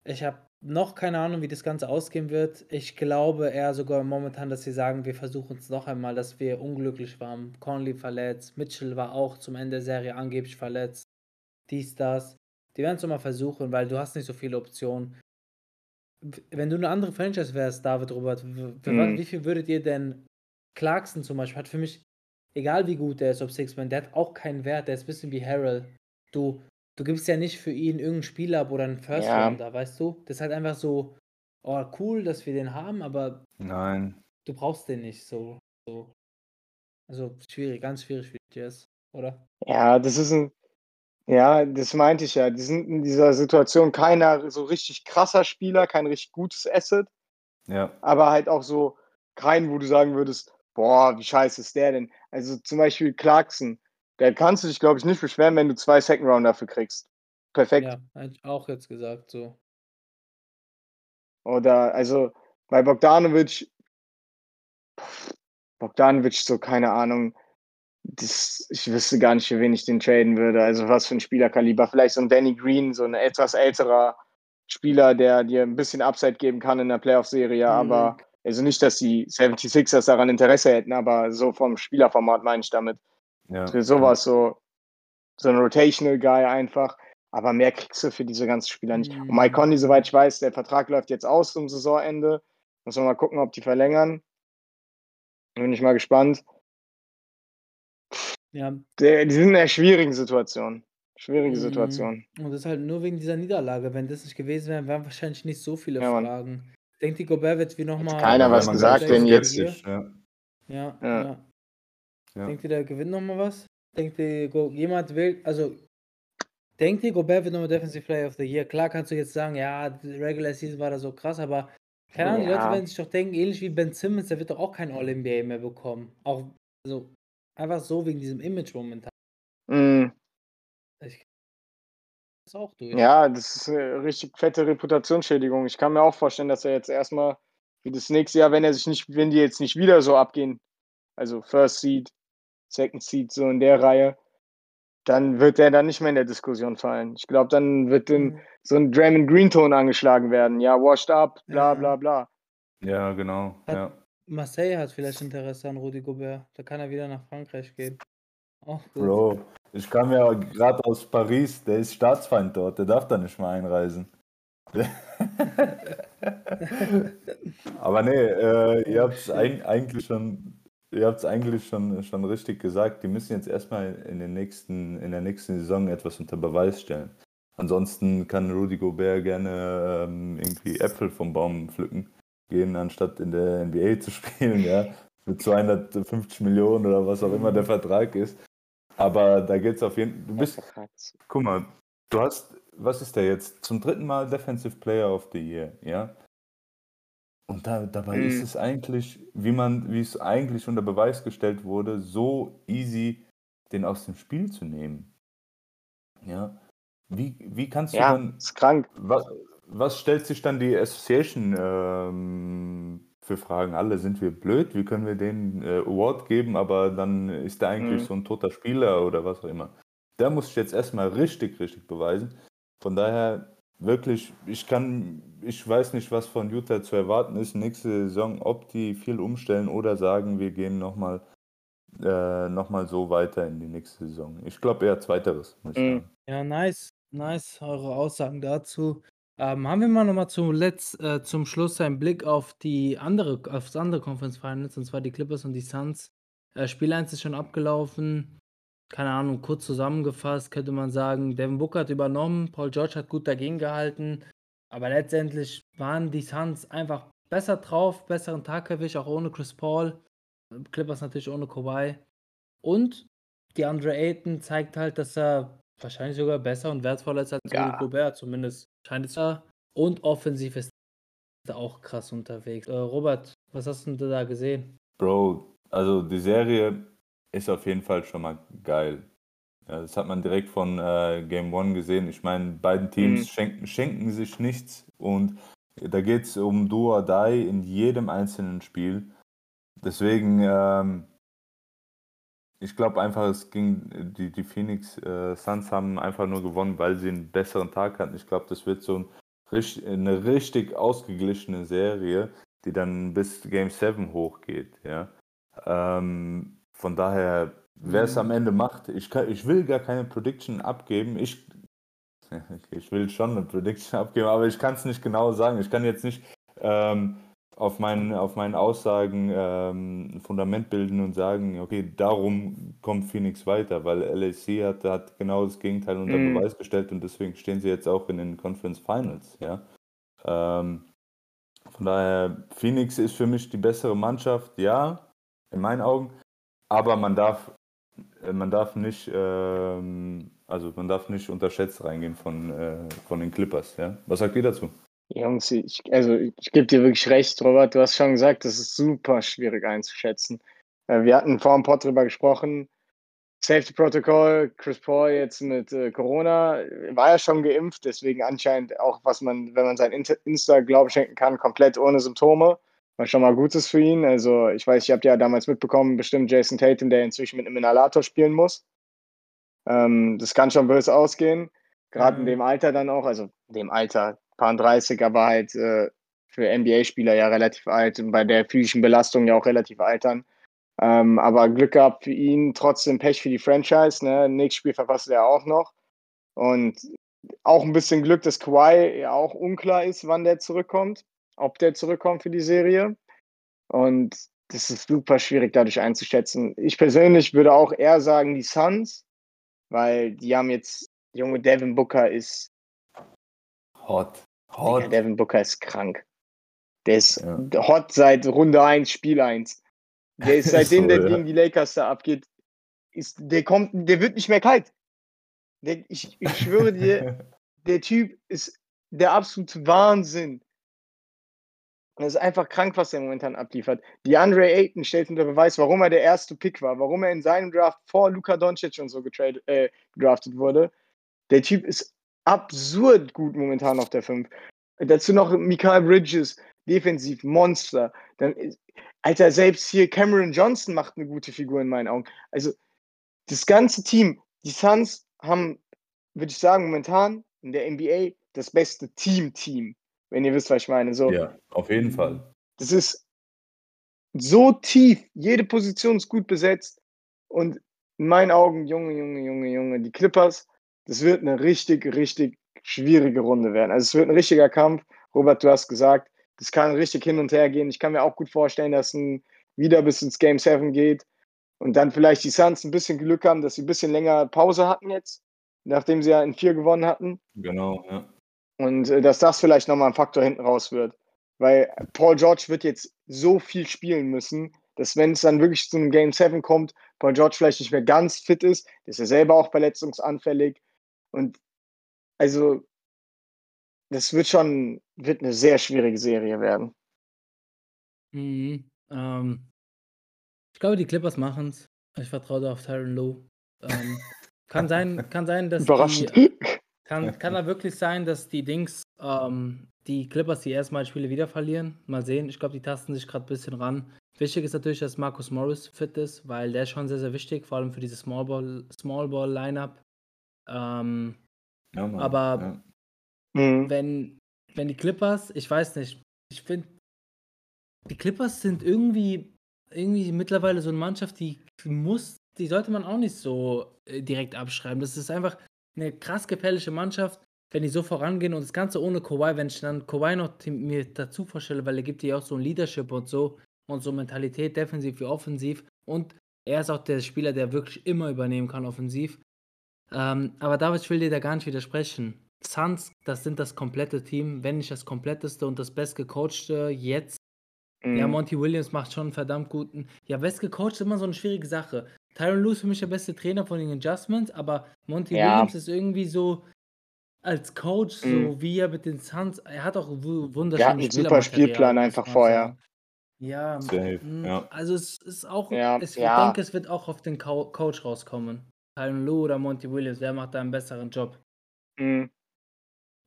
[SPEAKER 1] ich habe noch keine Ahnung, wie das Ganze ausgehen wird. Ich glaube eher sogar momentan, dass sie sagen, wir versuchen es noch einmal, dass wir unglücklich waren. Conley verletzt, Mitchell war auch zum Ende der Serie angeblich verletzt. Dies, das. Die werden es nochmal versuchen, weil du hast nicht so viele Optionen. Wenn du eine andere Franchise wärst, David Robert,
[SPEAKER 2] Mhm.
[SPEAKER 1] wie viel würdet ihr denn Clarkson zum Beispiel hat für mich, egal wie gut der ist, ob Sixman, der hat auch keinen Wert, der ist ein bisschen wie Harrell. Du, du gibst ja nicht für ihn irgendeinen Spieler ab oder einen First
[SPEAKER 2] Ja.
[SPEAKER 1] Rounder, weißt du? Das ist halt einfach so, oh cool, dass wir den haben, aber
[SPEAKER 3] Nein.
[SPEAKER 1] du brauchst den nicht so. so. Also schwierig, ganz schwierig für die Jazz, oder?
[SPEAKER 2] Ja, das ist ein, ja, das meinte ich ja. Die sind in dieser Situation keiner so richtig krasser Spieler, kein richtig gutes Asset,
[SPEAKER 3] Ja.
[SPEAKER 2] aber halt auch so kein, wo du sagen würdest, boah, wie scheiße ist der denn? Also zum Beispiel Clarkson, da kannst du dich, glaube ich, nicht beschweren, wenn du zwei Second Round dafür kriegst. Perfekt.
[SPEAKER 1] Ja, hätte ich auch jetzt gesagt, so.
[SPEAKER 2] Oder, also bei Bogdanovic, Bogdanovic, so keine Ahnung, das, ich wüsste gar nicht, für wen ich den traden würde. Also was für ein Spielerkaliber. Vielleicht so ein Danny Green, so ein etwas älterer Spieler, der dir ein bisschen Upside geben kann in der Playoff-Serie,
[SPEAKER 1] Mhm.
[SPEAKER 2] aber also nicht, dass die 76ers daran Interesse hätten, aber so vom Spielerformat meine ich damit.
[SPEAKER 3] Ja.
[SPEAKER 2] Für sowas, so, so ein Rotational Guy einfach. Aber mehr kriegst du für diese ganzen Spieler nicht. Und Mike
[SPEAKER 1] Mhm.
[SPEAKER 2] Conley, soweit ich weiß, der Vertrag läuft jetzt aus zum Saisonende. Muss man mal gucken, ob die verlängern. Bin ich mal gespannt.
[SPEAKER 1] Ja,
[SPEAKER 2] Der, die sind in einer schwierigen Situation. Schwierige
[SPEAKER 1] Mhm.
[SPEAKER 2] Situation.
[SPEAKER 1] und das ist halt nur wegen dieser Niederlage. Wenn das nicht gewesen wäre, wären wahrscheinlich nicht so viele
[SPEAKER 2] Ja.
[SPEAKER 1] Fragen. Denkt die Gobert wird wie nochmal.
[SPEAKER 2] keiner was gesagt, denn jetzt-
[SPEAKER 3] skeptisch, Ja.
[SPEAKER 1] Ja,
[SPEAKER 2] Ja.
[SPEAKER 1] ja. Denkt ihr, der gewinnt nochmal was? Denkt ihr, Go jemand will, also denkt ihr, Gobert wird nochmal Defensive Player of the Year? Klar kannst du jetzt sagen, ja, die Regular Season war da so krass, aber keine Ahnung, die. Leute werden sich doch denken, ähnlich wie Ben Simmons, der wird doch auch kein All-NBA mehr bekommen. Auch, also, einfach so wegen diesem Image momentan.
[SPEAKER 2] Mm,
[SPEAKER 1] Ich das auch durch.
[SPEAKER 2] ja, das ist eine richtig fette Reputationsschädigung. Ich kann mir auch vorstellen, dass er jetzt erstmal für das nächste Jahr, wenn er sich nicht, wenn die jetzt nicht wieder so abgehen, also First Seed, Second Seed, so in der Reihe, dann wird er dann nicht mehr in der Diskussion fallen. Ich glaube, dann wird dann
[SPEAKER 1] Mhm.
[SPEAKER 2] so ein Draymond Green Ton angeschlagen werden. Ja, washed up, bla bla bla.
[SPEAKER 3] ja, genau.
[SPEAKER 1] Hat-
[SPEAKER 3] Ja.
[SPEAKER 1] Marseille hat vielleicht Interesse an Rudi Gobert. Da kann er wieder nach Frankreich gehen. Auch gut.
[SPEAKER 3] Bro, ich kam ja gerade aus Paris, der ist Staatsfeind dort, der darf da nicht mal einreisen. (laughs) Aber nee, äh, ihr habt es eigentlich schon, ihr habt eigentlich schon, schon richtig gesagt. Die müssen jetzt erstmal in, den nächsten, in der nächsten Saison etwas unter Beweis stellen. Ansonsten kann Rudy Gobert gerne ähm, irgendwie Äpfel vom Baum pflücken gehen, anstatt in der NBA zu spielen, ja. Für 250 Millionen oder was auch immer der Vertrag ist. Aber da geht es auf jeden Fall. Du bist, guck mal, du hast, was ist der jetzt? Zum dritten Mal Defensive Player of the Year, ja? Und da, dabei
[SPEAKER 2] Mhm.
[SPEAKER 3] ist es eigentlich, wie man, wie es eigentlich unter Beweis gestellt wurde, so easy, den aus dem Spiel zu nehmen. Ja. Wie, wie kannst du
[SPEAKER 2] Ja,
[SPEAKER 3] dann,
[SPEAKER 2] ist krank.
[SPEAKER 3] was, was stellt sich dann die Association ähm, für Fragen? Alle sind wir blöd? Wie können wir den äh, Award geben, aber dann ist er eigentlich
[SPEAKER 2] Mhm.
[SPEAKER 3] so ein toter Spieler oder was auch immer? Da muss ich jetzt erstmal richtig, richtig beweisen. Von daher wirklich, ich kann, ich weiß nicht, was von Utah zu erwarten ist nächste Saison, ob die viel umstellen oder sagen, wir gehen nochmal äh, noch mal so weiter in die nächste Saison. Ich glaube eher zweiteres, muss ich
[SPEAKER 2] Mhm.
[SPEAKER 3] sagen.
[SPEAKER 1] Ja, nice. Nice, eure Aussagen dazu. Ähm, haben wir mal nochmal zum, Letz-, äh, zum Schluss einen Blick auf die andere, auf das andere Conference Finals, und zwar die Clippers und die Suns. Äh, Spiel 1 ist schon abgelaufen. Keine Ahnung, kurz zusammengefasst könnte man sagen, Devin Booker hat übernommen, Paul George hat gut dagegen gehalten, aber letztendlich waren die Suns einfach besser drauf, besseren Tag erwischt, auch ohne Chris Paul. Clippers natürlich ohne Kawhi. Und die Andre Ayton zeigt halt, dass er wahrscheinlich sogar besser und wertvoller ist als
[SPEAKER 2] Ja.
[SPEAKER 1] Rudy Gobert. Zumindest scheint es ja. Und offensiv ist er auch krass unterwegs. Äh, Robert, was hast du da gesehen?
[SPEAKER 3] Bro, also die Serie ist auf jeden Fall schon mal geil. Ja, das hat man direkt von äh, Game One gesehen. Ich meine, beiden Teams
[SPEAKER 2] Mhm.
[SPEAKER 3] schenken, schenken sich nichts und da geht es um Do or Die in jedem einzelnen Spiel. Deswegen, ähm, ich glaube einfach, es ging, die, die Phoenix äh, Suns haben einfach nur gewonnen, weil sie einen besseren Tag hatten. Ich glaube, das wird so ein, eine richtig ausgeglichene Serie, die dann bis Game 7 hochgeht. Ja? Ähm, von daher, wer es am Ende macht, ich, kann, ich will gar keine Prediction abgeben. Ich (laughs) Ich will schon eine Prediction abgeben, aber ich kann es nicht genau sagen. Ich kann jetzt nicht ähm, auf, meinen, auf meinen Aussagen ähm, ein Fundament bilden und sagen, okay, darum kommt Phoenix weiter, weil LAC hat, hat genau das Gegenteil unter
[SPEAKER 2] Mhm.
[SPEAKER 3] Beweis gestellt und deswegen stehen sie jetzt auch in den Conference Finals. Ja? Ähm, von daher, Phoenix ist für mich die bessere Mannschaft, ja, in meinen Augen, aber man darf, äh, man darf nicht, ähm, also man darf nicht unterschätzt reingehen von, äh, von den Clippers. Ja? Was sagt ihr dazu?
[SPEAKER 2] Jungs, ich, also ich gebe dir wirklich recht, Robert. Du hast schon gesagt, das ist super schwierig einzuschätzen. Äh, Wir hatten vor dem Pod drüber gesprochen. Safety Protocol, Chris Paul jetzt mit äh, Corona, war ja schon geimpft, deswegen anscheinend auch, was man, wenn man sein Insta Glauben schenken kann, komplett ohne Symptome. Was schon mal gut ist für ihn. Also, ich weiß, ihr habt ja damals mitbekommen, bestimmt Jason Tatum, der inzwischen mit einem Inhalator spielen muss. Ähm, das kann schon böse ausgehen. Gerade in
[SPEAKER 1] Mhm.
[SPEAKER 2] dem Alter dann auch, also in dem Alter, paar 30, aber halt äh, für NBA-Spieler ja relativ alt und bei der physischen Belastung ja auch relativ altern. Ähm, aber Glück gehabt für ihn, trotzdem Pech für die Franchise. Ne? Nächstes Spiel verpasst er auch noch. Und auch ein bisschen Glück, dass Kawhi ja auch unklar ist, wann der zurückkommt, ob der zurückkommt für die Serie. Und das ist super schwierig dadurch einzuschätzen. Ich persönlich würde auch eher sagen, die Suns, weil die haben jetzt, junge Devin Booker ist,
[SPEAKER 3] Hot.
[SPEAKER 2] Digga, Devin Booker ist krank. Der ist
[SPEAKER 3] Ja.
[SPEAKER 2] hot seit Runde 1, Spiel 1. Der ist (laughs) seitdem
[SPEAKER 3] So,
[SPEAKER 2] der
[SPEAKER 3] ja.
[SPEAKER 2] gegen die Lakers da abgeht, ist, der kommt, der wird nicht mehr kalt. Der, ich, ich schwöre dir, (laughs) der Typ ist der absolute Wahnsinn. Das ist einfach krank, was er momentan abliefert. Die Andre Ayton stellt unter Beweis, warum er der erste Pick war, warum er in seinem Draft vor Luka Doncic und so getrade, äh, gedraftet wurde. Der Typ ist absurd gut momentan auf der 5. Dazu noch Mikael Bridges, defensiv, Monster. Dann, Alter, selbst hier Cameron Johnson macht eine gute Figur in meinen Augen. Also, das ganze Team, die Suns haben, würde ich sagen, momentan in der NBA das beste Team-Team. Wenn ihr wisst, was ich meine. So,
[SPEAKER 3] Ja, auf jeden Fall.
[SPEAKER 2] das ist so tief. Jede Position ist gut besetzt. Und in meinen Augen, Junge, Junge, Junge, Junge, die Clippers, das wird eine richtig, richtig schwierige Runde werden. Also es wird ein richtiger Kampf. Robert, du hast gesagt, das kann richtig hin und her gehen. Ich kann mir auch gut vorstellen, dass ein wieder bis ins Game 7 geht. Und dann vielleicht die Suns ein bisschen Glück haben, dass sie ein bisschen länger Pause hatten jetzt, nachdem sie ja in vier gewonnen hatten.
[SPEAKER 3] Genau, ja.
[SPEAKER 2] Und äh, dass das vielleicht nochmal ein Faktor hinten raus wird. Weil Paul George wird jetzt so viel spielen müssen, dass wenn es dann wirklich zu einem Game 7 kommt, Paul George vielleicht nicht mehr ganz fit ist, ist ja selber auch verletzungsanfällig. Und also, das wird schon, wird eine sehr schwierige Serie werden.
[SPEAKER 1] Mhm. Ähm, ich glaube, die Clippers machen es. Ich vertraue da auf Tyron Lowe. Ähm, (laughs) kann sein, kann sein, dass
[SPEAKER 2] Überraschend.
[SPEAKER 1] die, kann, (laughs) kann da wirklich sein, dass die Dings, ähm, die Clippers die ersten beiden Spiele wieder verlieren. Mal sehen. Ich glaube, die tasten sich gerade ein bisschen ran. Wichtig ist natürlich, dass Marcus Morris fit ist, weil der ist schon sehr, sehr wichtig, vor allem für diese Small Ball, Small Ball Lineup. Ähm,
[SPEAKER 3] ja Mann,
[SPEAKER 1] Aber-
[SPEAKER 3] ja.
[SPEAKER 2] Mhm.
[SPEAKER 1] wenn, wenn die Clippers, ich weiß nicht, ich finde, die Clippers sind irgendwie, irgendwie mittlerweile so eine Mannschaft, die muss, die sollte man auch nicht so äh, direkt abschreiben. Das ist einfach eine krass gefährliche Mannschaft, wenn die so vorangehen und das Ganze ohne Kawhi, wenn ich dann Kawhi noch mir dazu vorstelle, weil er gibt dir auch so ein Leadership und so und so Mentalität, defensiv wie offensiv und er ist auch der Spieler, der wirklich immer übernehmen kann, offensiv. Ähm, aber David, ich will dir da gar nicht widersprechen. Suns, das sind das komplette Team, wenn nicht das kompletteste und das bestgecoachte jetzt.
[SPEAKER 2] Mhm.
[SPEAKER 1] Ja, Monty Williams macht schon einen verdammt guten. Ja, bestgecoacht ist immer so eine schwierige Sache. Tyron Lue ist für mich der beste Trainer von den Adjustments, aber Monty
[SPEAKER 2] Ja.
[SPEAKER 1] Williams ist irgendwie so als Coach,
[SPEAKER 2] Mhm.
[SPEAKER 1] so wie er mit den Suns, er hat auch wu- wunderschönes
[SPEAKER 2] Der hat einen super Spielplan einfach vorher.
[SPEAKER 1] Ja,
[SPEAKER 3] Safe,
[SPEAKER 1] mh,
[SPEAKER 3] ja.
[SPEAKER 1] also es ist auch,
[SPEAKER 2] Ja,
[SPEAKER 1] ich
[SPEAKER 2] ja.
[SPEAKER 1] denke, es wird auch auf den Co Coach rauskommen. Tyron Lue oder Monty Williams, wer macht da einen besseren Job?
[SPEAKER 2] Mhm.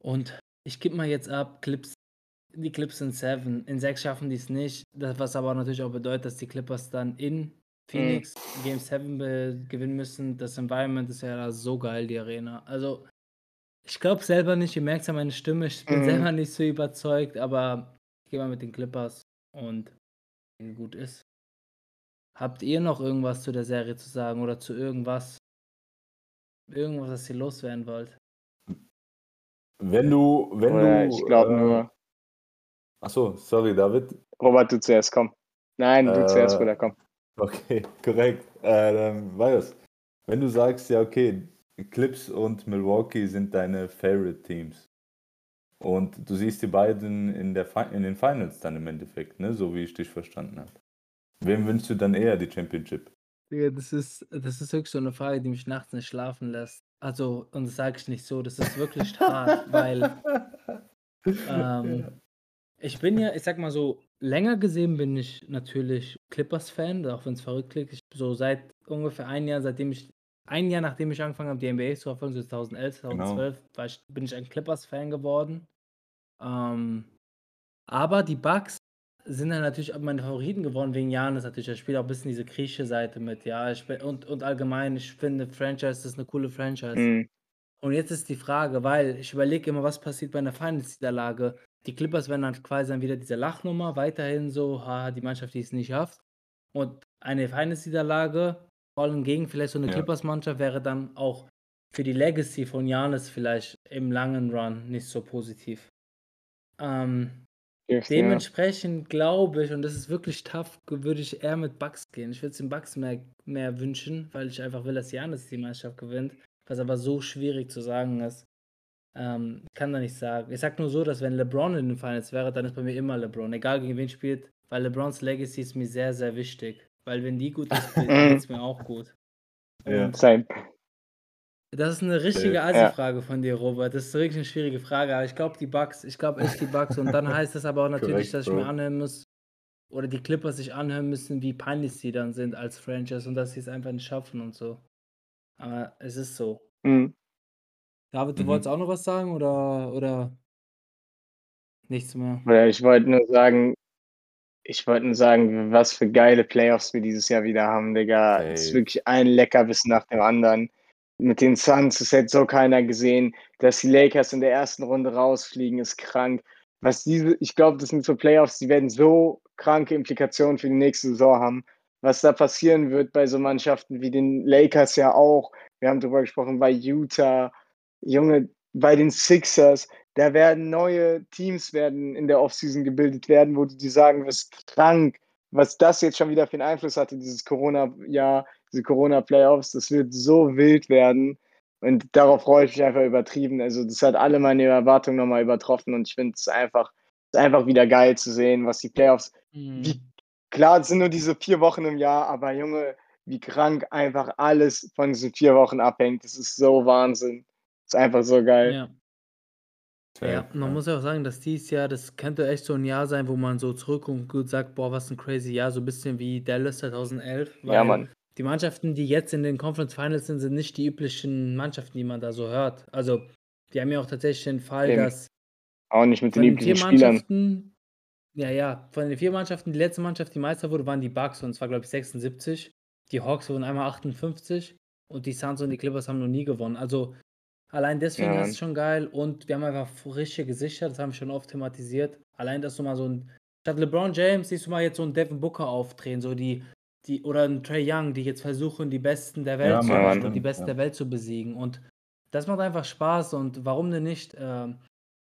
[SPEAKER 1] Und ich gebe mal jetzt ab, Clips, die Clips sind 7. In 6 schaffen die es nicht. Das, was aber natürlich auch bedeutet, dass die Clippers dann in Phoenix Game 7 gewinnen müssen. Das Environment ist ja da so geil, die Arena. Also, ich glaube selber nicht, ihr merkt es an meiner Stimme, ich bin
[SPEAKER 2] Mhm.
[SPEAKER 1] selber nicht so überzeugt, aber ich gehe mal mit den Clippers und gut ist. Habt ihr noch irgendwas zu der Serie zu sagen oder zu irgendwas? Irgendwas, was ihr loswerden wollt?
[SPEAKER 3] Wenn du, wenn
[SPEAKER 2] Oder
[SPEAKER 3] du.
[SPEAKER 2] ich glaube
[SPEAKER 3] äh,
[SPEAKER 2] nur.
[SPEAKER 3] Achso, sorry, David.
[SPEAKER 2] Robert, du zuerst, komm. Nein, du
[SPEAKER 3] Äh,
[SPEAKER 2] zuerst, Bruder, komm.
[SPEAKER 3] Okay, (laughs) korrekt. Äh, dann Marius, wenn du sagst, ja, okay, Clips und Milwaukee sind deine Favorite Teams und du siehst die beiden in, der, Fi- in den Finals dann im Endeffekt, ne, so wie ich dich verstanden habe. Wem wünschst du dann eher die Championship?
[SPEAKER 1] Digga, das ist, das ist wirklich so eine Frage, die mich nachts nicht schlafen lässt. Also, und das sage ich nicht so, das ist wirklich hart, weil (laughs) ähm, ich bin ja, ich sag mal so, länger gesehen bin ich natürlich Clippers-Fan, auch wenn es verrückt klingt. Ich, so seit ungefähr ein Jahr, seitdem ich, ein Jahr nachdem ich angefangen habe, die NBA zu verfolgen, so 2011,
[SPEAKER 3] Genau.
[SPEAKER 1] 2012, war ich, bin ich ein Clippers-Fan geworden. Ähm, aber die Bucks sind dann natürlich auch meine Favoriten geworden wegen Janis natürlich. Er spielt auch ein bisschen diese griechische Seite mit, ja. Ich, bin- und, und allgemein, ich finde, Franchise ist eine coole Franchise.
[SPEAKER 2] Mhm.
[SPEAKER 1] Und jetzt ist die Frage, weil ich überlege immer, was passiert bei einer Finals-Niederlage. Die Clippers werden dann quasi dann wieder diese Lachnummer, weiterhin so, haha, die Mannschaft, die es nicht schafft. Und eine Finals-Niederlage, vor allem gegen vielleicht so eine
[SPEAKER 3] Ja.
[SPEAKER 1] Clippers-Mannschaft, wäre dann auch für die Legacy von Janis vielleicht im langen Run nicht so positiv. Ähm,
[SPEAKER 2] Ja.
[SPEAKER 1] Dementsprechend glaube ich, und das ist wirklich tough, würde ich eher mit Bucks gehen. Ich würde es den Bucks mehr, mehr wünschen, weil ich einfach will, dass Janis die Meisterschaft gewinnt, was aber so schwierig zu sagen ist. Ähm, ich kann da nicht sagen. Ich sag nur so, dass wenn LeBron in den Finals wäre, dann ist bei mir immer LeBron, egal gegen wen spielt, weil LeBrons Legacy ist mir sehr, sehr wichtig. Weil wenn die gut ist, geht es mir auch gut.
[SPEAKER 3] Ja.
[SPEAKER 2] Same.
[SPEAKER 1] Das ist eine richtige
[SPEAKER 3] Ja.
[SPEAKER 1] Asi-Frage von dir, Robert. Das ist wirklich eine schwierige Frage. Aber ich glaube, die Bugs, ich glaube echt die Bugs. Und dann (laughs) heißt es aber auch natürlich,
[SPEAKER 3] Korrekt,
[SPEAKER 1] dass ich mir anhören muss, oder die Clippers sich anhören müssen, wie peinlich sie dann sind als Franchise und dass sie es einfach nicht schaffen und so. Aber es ist so.
[SPEAKER 2] Mhm.
[SPEAKER 1] David, du
[SPEAKER 3] Mhm.
[SPEAKER 1] wolltest auch noch was sagen oder, oder nichts mehr?
[SPEAKER 2] Oder ich wollte nur sagen, ich wollte nur sagen, was für geile Playoffs wir dieses Jahr wieder haben, Digga. Es ist wirklich ein Leckerbissen nach dem anderen. Mit den Suns, das hätte so keiner gesehen. Dass die Lakers in der ersten Runde rausfliegen, ist krank. Was diese, ich glaube, das sind so Playoffs, die werden so kranke Implikationen für die nächste Saison haben. Was da passieren wird bei so Mannschaften wie den Lakers ja auch. Wir haben darüber gesprochen bei Utah, Junge, bei den Sixers. Da werden neue Teams werden in der Offseason gebildet werden, wo du dir sagen wirst, krank, was das jetzt schon wieder für einen Einfluss hatte, dieses Corona-Jahr, diese Corona-Playoffs, das wird so wild werden. Und darauf freue ich mich einfach übertrieben. Also, das hat alle meine Erwartungen nochmal übertroffen und ich finde es einfach, es ist einfach wieder geil zu sehen, was die Playoffs,
[SPEAKER 1] Mhm.
[SPEAKER 2] wie klar, es sind nur diese vier Wochen im Jahr, aber Junge, wie krank einfach alles von diesen vier Wochen abhängt. Das ist so Wahnsinn. Das ist einfach so geil.
[SPEAKER 1] Ja. Ja, man muss ja auch sagen, dass dieses Jahr, das könnte echt so ein Jahr sein, wo man so zurückkommt und gut sagt, boah, was ein crazy Jahr, so ein bisschen wie Dallas 2011.
[SPEAKER 2] Ja, Mann.
[SPEAKER 1] Die Mannschaften, die jetzt in den Conference Finals sind, sind nicht die üblichen Mannschaften, die man da so hört. Also, die haben ja auch tatsächlich den Fall,
[SPEAKER 2] Eben.
[SPEAKER 1] dass
[SPEAKER 2] Auch nicht mit den
[SPEAKER 1] von den vier
[SPEAKER 2] üblichen Spielern.
[SPEAKER 1] Mannschaften, ja, ja, von den vier Mannschaften, die letzte Mannschaft, die Meister wurde, waren die Bucks und zwar, glaube ich, 76. Die Hawks wurden einmal 58 und die Suns und die Clippers haben noch nie gewonnen. Also, allein deswegen
[SPEAKER 2] Ja,
[SPEAKER 1] ist es schon geil und wir haben einfach frische Gesichter, das haben wir schon oft thematisiert. Allein, dass du mal so ein, statt LeBron James, siehst du mal jetzt so einen Devin Booker aufdrehen, so die, die, oder einen Trey Young, die jetzt versuchen, die Besten der Welt
[SPEAKER 3] Ja,
[SPEAKER 1] zu
[SPEAKER 2] Mann,
[SPEAKER 1] die Besten
[SPEAKER 3] ja.
[SPEAKER 1] der Welt zu besiegen. Und das macht einfach Spaß und warum denn nicht? Ähm,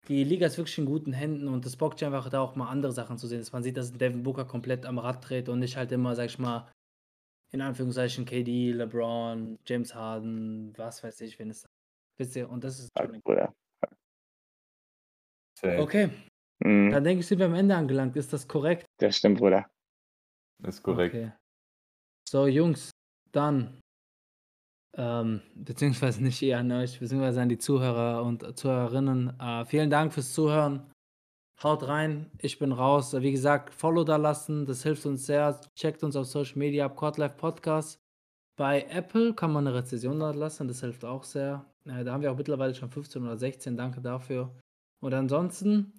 [SPEAKER 1] die Liga ist wirklich in guten Händen und es bockt sich einfach da auch mal andere Sachen zu sehen, dass man sieht, dass ein Devin Booker komplett am Rad dreht und nicht halt immer, sag ich mal, in Anführungszeichen KD, LeBron, James Harden, was weiß ich, wenn es Wisst ihr, und das ist. Okay,
[SPEAKER 2] Mhm.
[SPEAKER 1] dann denke ich, sind wir am Ende angelangt. Ist das korrekt?
[SPEAKER 2] Das stimmt, Bruder.
[SPEAKER 3] Das ist korrekt.
[SPEAKER 1] Okay. So, Jungs, dann, ähm, beziehungsweise nicht eher an euch, beziehungsweise an die Zuhörer und Zuhörerinnen. Äh, vielen Dank fürs Zuhören. Haut rein, ich bin raus. Wie gesagt, Follow da lassen, das hilft uns sehr. Checkt uns auf Social Media ab, Live Podcast. Bei Apple kann man eine Rezession da lassen, das hilft auch sehr. Äh, da haben wir auch mittlerweile schon 15 oder 16, danke dafür. Und ansonsten,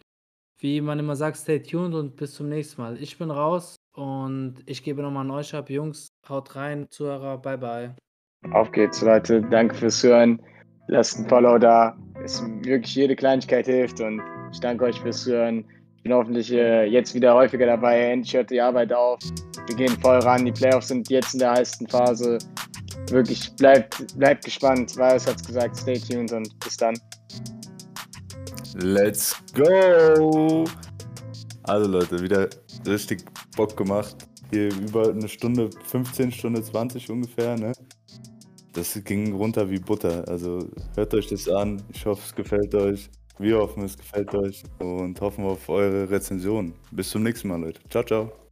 [SPEAKER 1] wie man immer sagt, stay tuned und bis zum nächsten Mal. Ich bin raus und ich gebe nochmal an euch ab. Jungs, haut rein, Zuhörer, bye bye.
[SPEAKER 2] Auf geht's, Leute. Danke fürs Hören. Lasst ein Follow da. Es wirklich jede Kleinigkeit hilft und ich danke euch fürs Hören. Ich bin hoffentlich äh, jetzt wieder häufiger dabei. Endlich hört die Arbeit auf. Wir gehen voll ran. Die Playoffs sind jetzt in der heißesten Phase. Wirklich, bleibt, bleibt gespannt. Weiß hat's gesagt. Stay tuned und bis dann.
[SPEAKER 3] Let's go! Also Leute, wieder richtig Bock gemacht. Hier über eine Stunde, 15 Stunde 20 ungefähr, ne? Das ging runter wie Butter. Also hört euch das an. Ich hoffe, es gefällt euch. Wir hoffen, es gefällt euch und hoffen auf eure Rezension. Bis zum nächsten Mal, Leute. Ciao, ciao.